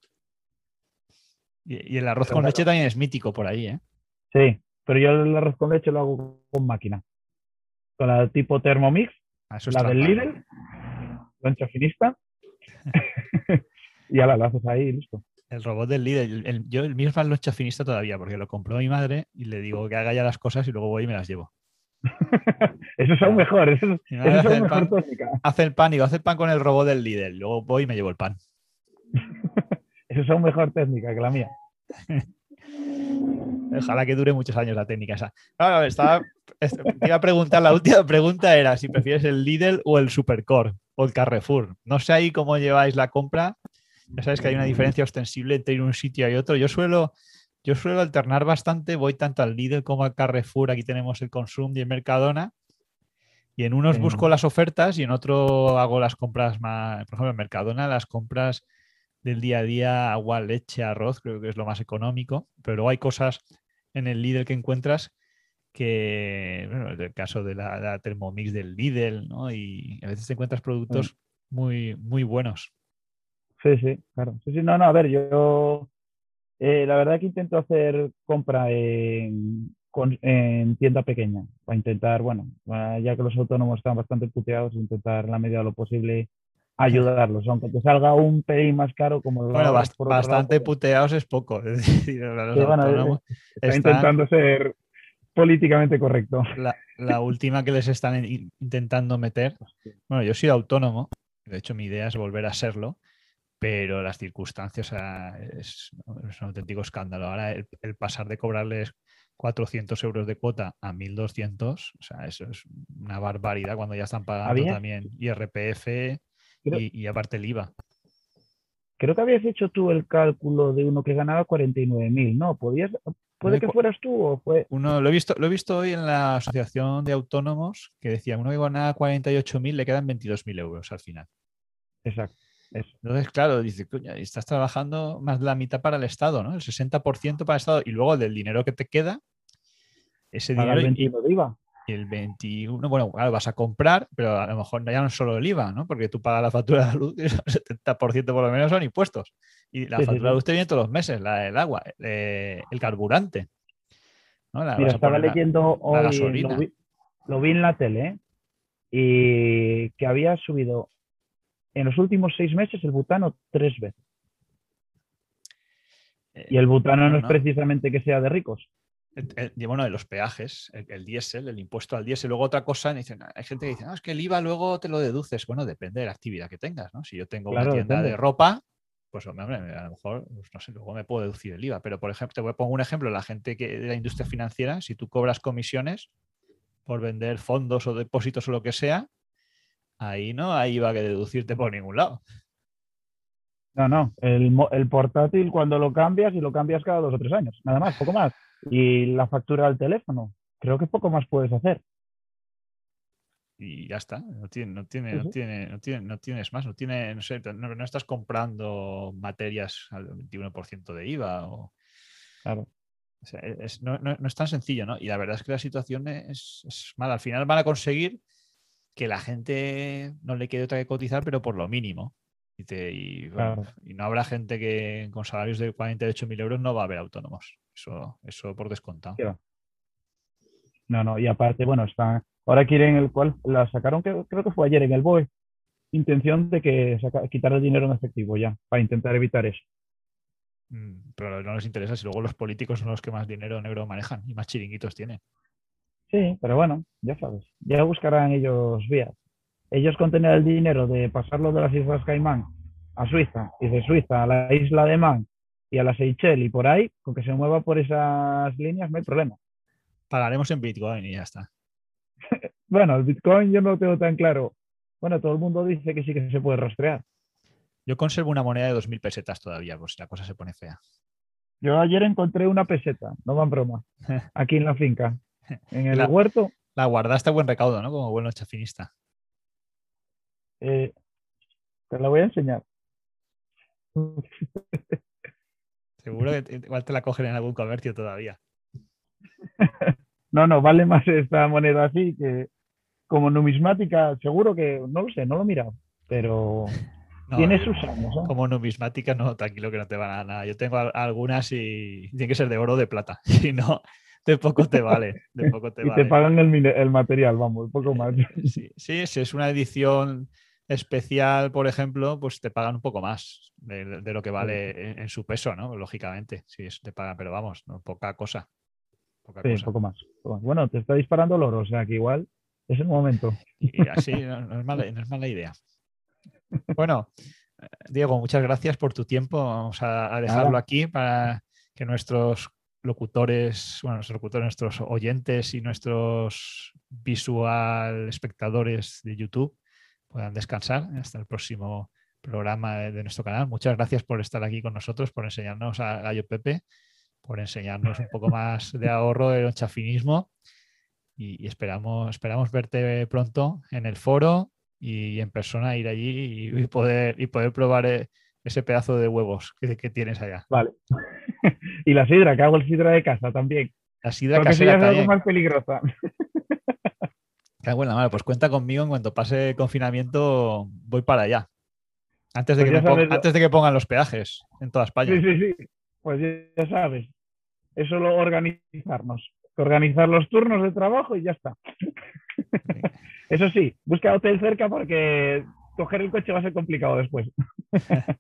Y, y el arroz Pero con claro. leche también es mítico por ahí, ¿eh? Sí, pero yo el arroz con leche lo hago con máquina, con la tipo Thermomix, Ah, la del. Lidl, loncha finista, y ala, lo haces ahí y listo. El robot del líder. el- el- yo el mío es más loncha finista todavía, porque lo compró mi madre y le digo que haga ya las cosas y luego voy y me las llevo. Eso es aún mejor, eso es, es aún el mejor pan, hace el pan y digo, hace el pan con el robot del líder. Luego voy y me llevo el pan. Eso es mejor técnica que la mía. Ojalá que dure muchos años la técnica esa. Estaba, est- te iba a preguntar, la última pregunta era si prefieres el Lidl o el Supercore o el Carrefour. No sé ahí cómo lleváis la compra. Ya sabes que hay una diferencia ostensible entre ir a un sitio y otro. Yo suelo, yo suelo alternar bastante. Voy tanto al Lidl como al Carrefour. Aquí tenemos el Consum y el Mercadona. Y en unos busco las ofertas y en otro hago las compras más. Por ejemplo, en Mercadona las compras del día a día, agua, leche, arroz, creo que es lo más económico. Pero luego hay cosas en el Lidl que encuentras que, bueno, es el caso de la, la Thermomix del Lidl, ¿no? Y a veces te encuentras productos muy, muy buenos. Sí, sí, claro. Sí, sí, no, no, a ver, yo eh, la verdad que intento hacer compra en, con- en tienda pequeña, para intentar, bueno, ah, ya que los autónomos están bastante puteados, intentar en la medida de lo posible ayudarlos, aunque te salga un pelín más caro como lo Bueno, hagas bast- por otro lado, bastante pues, puteados es poco. Es decir, bueno, autónomos está están- intentando ser políticamente correcto. la, la última que les están in- intentando meter. Bueno, yo sido autónomo, de hecho mi idea es volver a serlo, pero las circunstancias o sea, es, es un auténtico escándalo. Ahora el, el pasar de cobrarles 400 euros de cuota a 1200, o sea, eso es una barbaridad cuando ya están pagando Había- también IRPF Creo- y, y aparte el IVA. Creo que habías hecho tú el cálculo de uno que ganaba 49.000, ¿no? ¿Podías, puede de que fueras tú o fue... Uno, lo, he visto, lo he visto hoy en la Asociación de Autónomos que decía, uno que ganaba 48.000 le quedan 22.000 euros al final. Exacto, eso. Entonces, claro, dice, coño, estás trabajando más de la mitad para el Estado, ¿no? El 60% para el Estado y luego del dinero que te queda, ese Pagar dinero el y, 21 de IVA. Y el 21, bueno, claro, vas a comprar, pero a lo mejor ya no es solo el IVA, ¿no? Porque tú pagas la factura de la luz el 70% por lo menos son impuestos. Y la Sí, sí, factura de luz te viene todos los meses, la del agua, eh, el carburante. ¿no? La- Mira, estaba poner la- leyendo hoy, lo vi, lo vi en la tele, ¿eh? y que había subido en los últimos seis meses el butano tres veces. y el butano no, es precisamente que sea de ricos. Bueno, de los peajes, el, diésel, el impuesto al diésel. Luego otra cosa, dicen, hay gente que dice, no, es que el IVA luego te lo deduces. Bueno, depende de la actividad que tengas, ¿no? Si yo tengo una tienda de ropa, pues hombre, a lo mejor, pues, no sé, luego me puedo deducir el IVA. Pero, por ejemplo, te voy a poner un ejemplo, la gente que, de la industria financiera, si tú cobras comisiones por vender fondos o depósitos o lo que sea, ahí no hay IVA que deducirte por ningún lado. No, no, el, el, portátil cuando lo cambias y lo cambias cada dos o tres años, nada más, poco más. Y la factura del teléfono, creo que poco más puedes hacer. Y ya está, no tiene, no tiene, no tiene, no tiene, no tienes más, no tiene, no sé, no, estás comprando materias al 21% de IVA o. Claro. no, es tan sencillo, ¿no? Y la verdad es que la situación es, es mala. Al final van a conseguir que la gente no le quede otra que cotizar, pero por lo mínimo. Y, no habrá gente que con salarios de 48.000 euros no va a haber autónomos. Eso, eso por descontado. No, no, y aparte, bueno, está, ahora quieren el cual la sacaron, creo, creo que fue ayer en el BOE, intención de que quitar el dinero en efectivo ya, para intentar evitar eso. Mm, pero no les interesa si luego los políticos son los que más dinero negro manejan y más chiringuitos tienen. Sí, pero bueno, ya sabes, ya buscarán ellos vías ellos con tener el dinero de pasarlo de las Islas Caimán a Suiza y de Suiza a la isla de Man y a la Seychelles y por ahí, con que se mueva por esas líneas no hay problema. Pagaremos en Bitcoin y ya está. bueno, el Bitcoin yo no lo tengo tan claro. Bueno, todo el mundo dice que sí que se puede rastrear. Yo conservo una moneda de 2.000 pesetas todavía, por si la cosa se pone fea. Yo ayer encontré una peseta, no van broma, aquí en la finca, en el huerto. La guardaste a buen recaudo, ¿no? Como buen chafinista. Eh, te la voy a enseñar. Seguro que igual te la cogen en algún comercio todavía. No, no, vale más esta moneda así que como numismática, seguro que, no lo sé, no lo he mirado, pero tiene eh, sus años. Como numismática, no, tranquilo que no te van a nada. Yo tengo algunas y tiene que ser de oro o de plata, si no, de poco te vale. De poco te y te pagan el, el, material, vamos, poco más. Sí, sí, es una edición especial, por ejemplo, pues te pagan un poco más de, lo que vale en, su peso, ¿no? Lógicamente, sí, te pagan, pero vamos, no, poca cosa. Poca sí, poco más. Bueno, te está disparando el oro, o sea que igual es el momento. Y así no, es mala, idea. Bueno, Diego, muchas gracias por tu tiempo. Vamos a, dejarlo aquí para que nuestros locutores, bueno, nuestros locutores, nuestros oyentes y nuestros visual espectadores de YouTube puedan descansar hasta el próximo programa de, nuestro canal. Muchas gracias por estar aquí con nosotros, por enseñarnos a Gallo Pepe, por enseñarnos un poco más de ahorro del chafinismo y, esperamos, esperamos verte pronto en el foro y en persona ir allí y, poder, y poder probar eh, ese pedazo de huevos que, tienes allá. Vale. y la sidra, que hago el sidra de casa también. La sidra Porque es algo más peligrosa. Qué pues cuenta conmigo en cuanto pase el confinamiento, voy para allá. Antes de, pues que antes de que pongan los peajes en toda España. Sí, sí, sí. Pues ya sabes. Es solo organizarnos. Organizar los turnos de trabajo y ya está. Eso sí, busca hotel cerca porque coger el coche va a ser complicado después.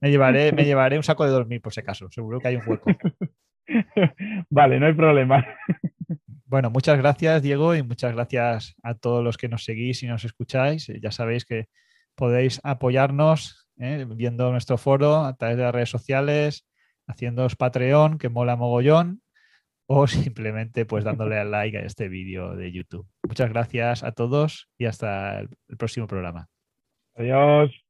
me, llevaré, me llevaré un saco de dormir por si acaso. Seguro que hay un hueco. vale, no hay problema. Bueno, muchas gracias, Diego, y muchas gracias a todos los que nos seguís y nos escucháis. Ya sabéis que podéis apoyarnos ¿eh? viendo nuestro foro a través de las redes sociales, haciéndoos Patreon, que mola mogollón, o simplemente pues dándole al like a este vídeo de YouTube. Muchas gracias a todos y hasta el próximo programa. Adiós.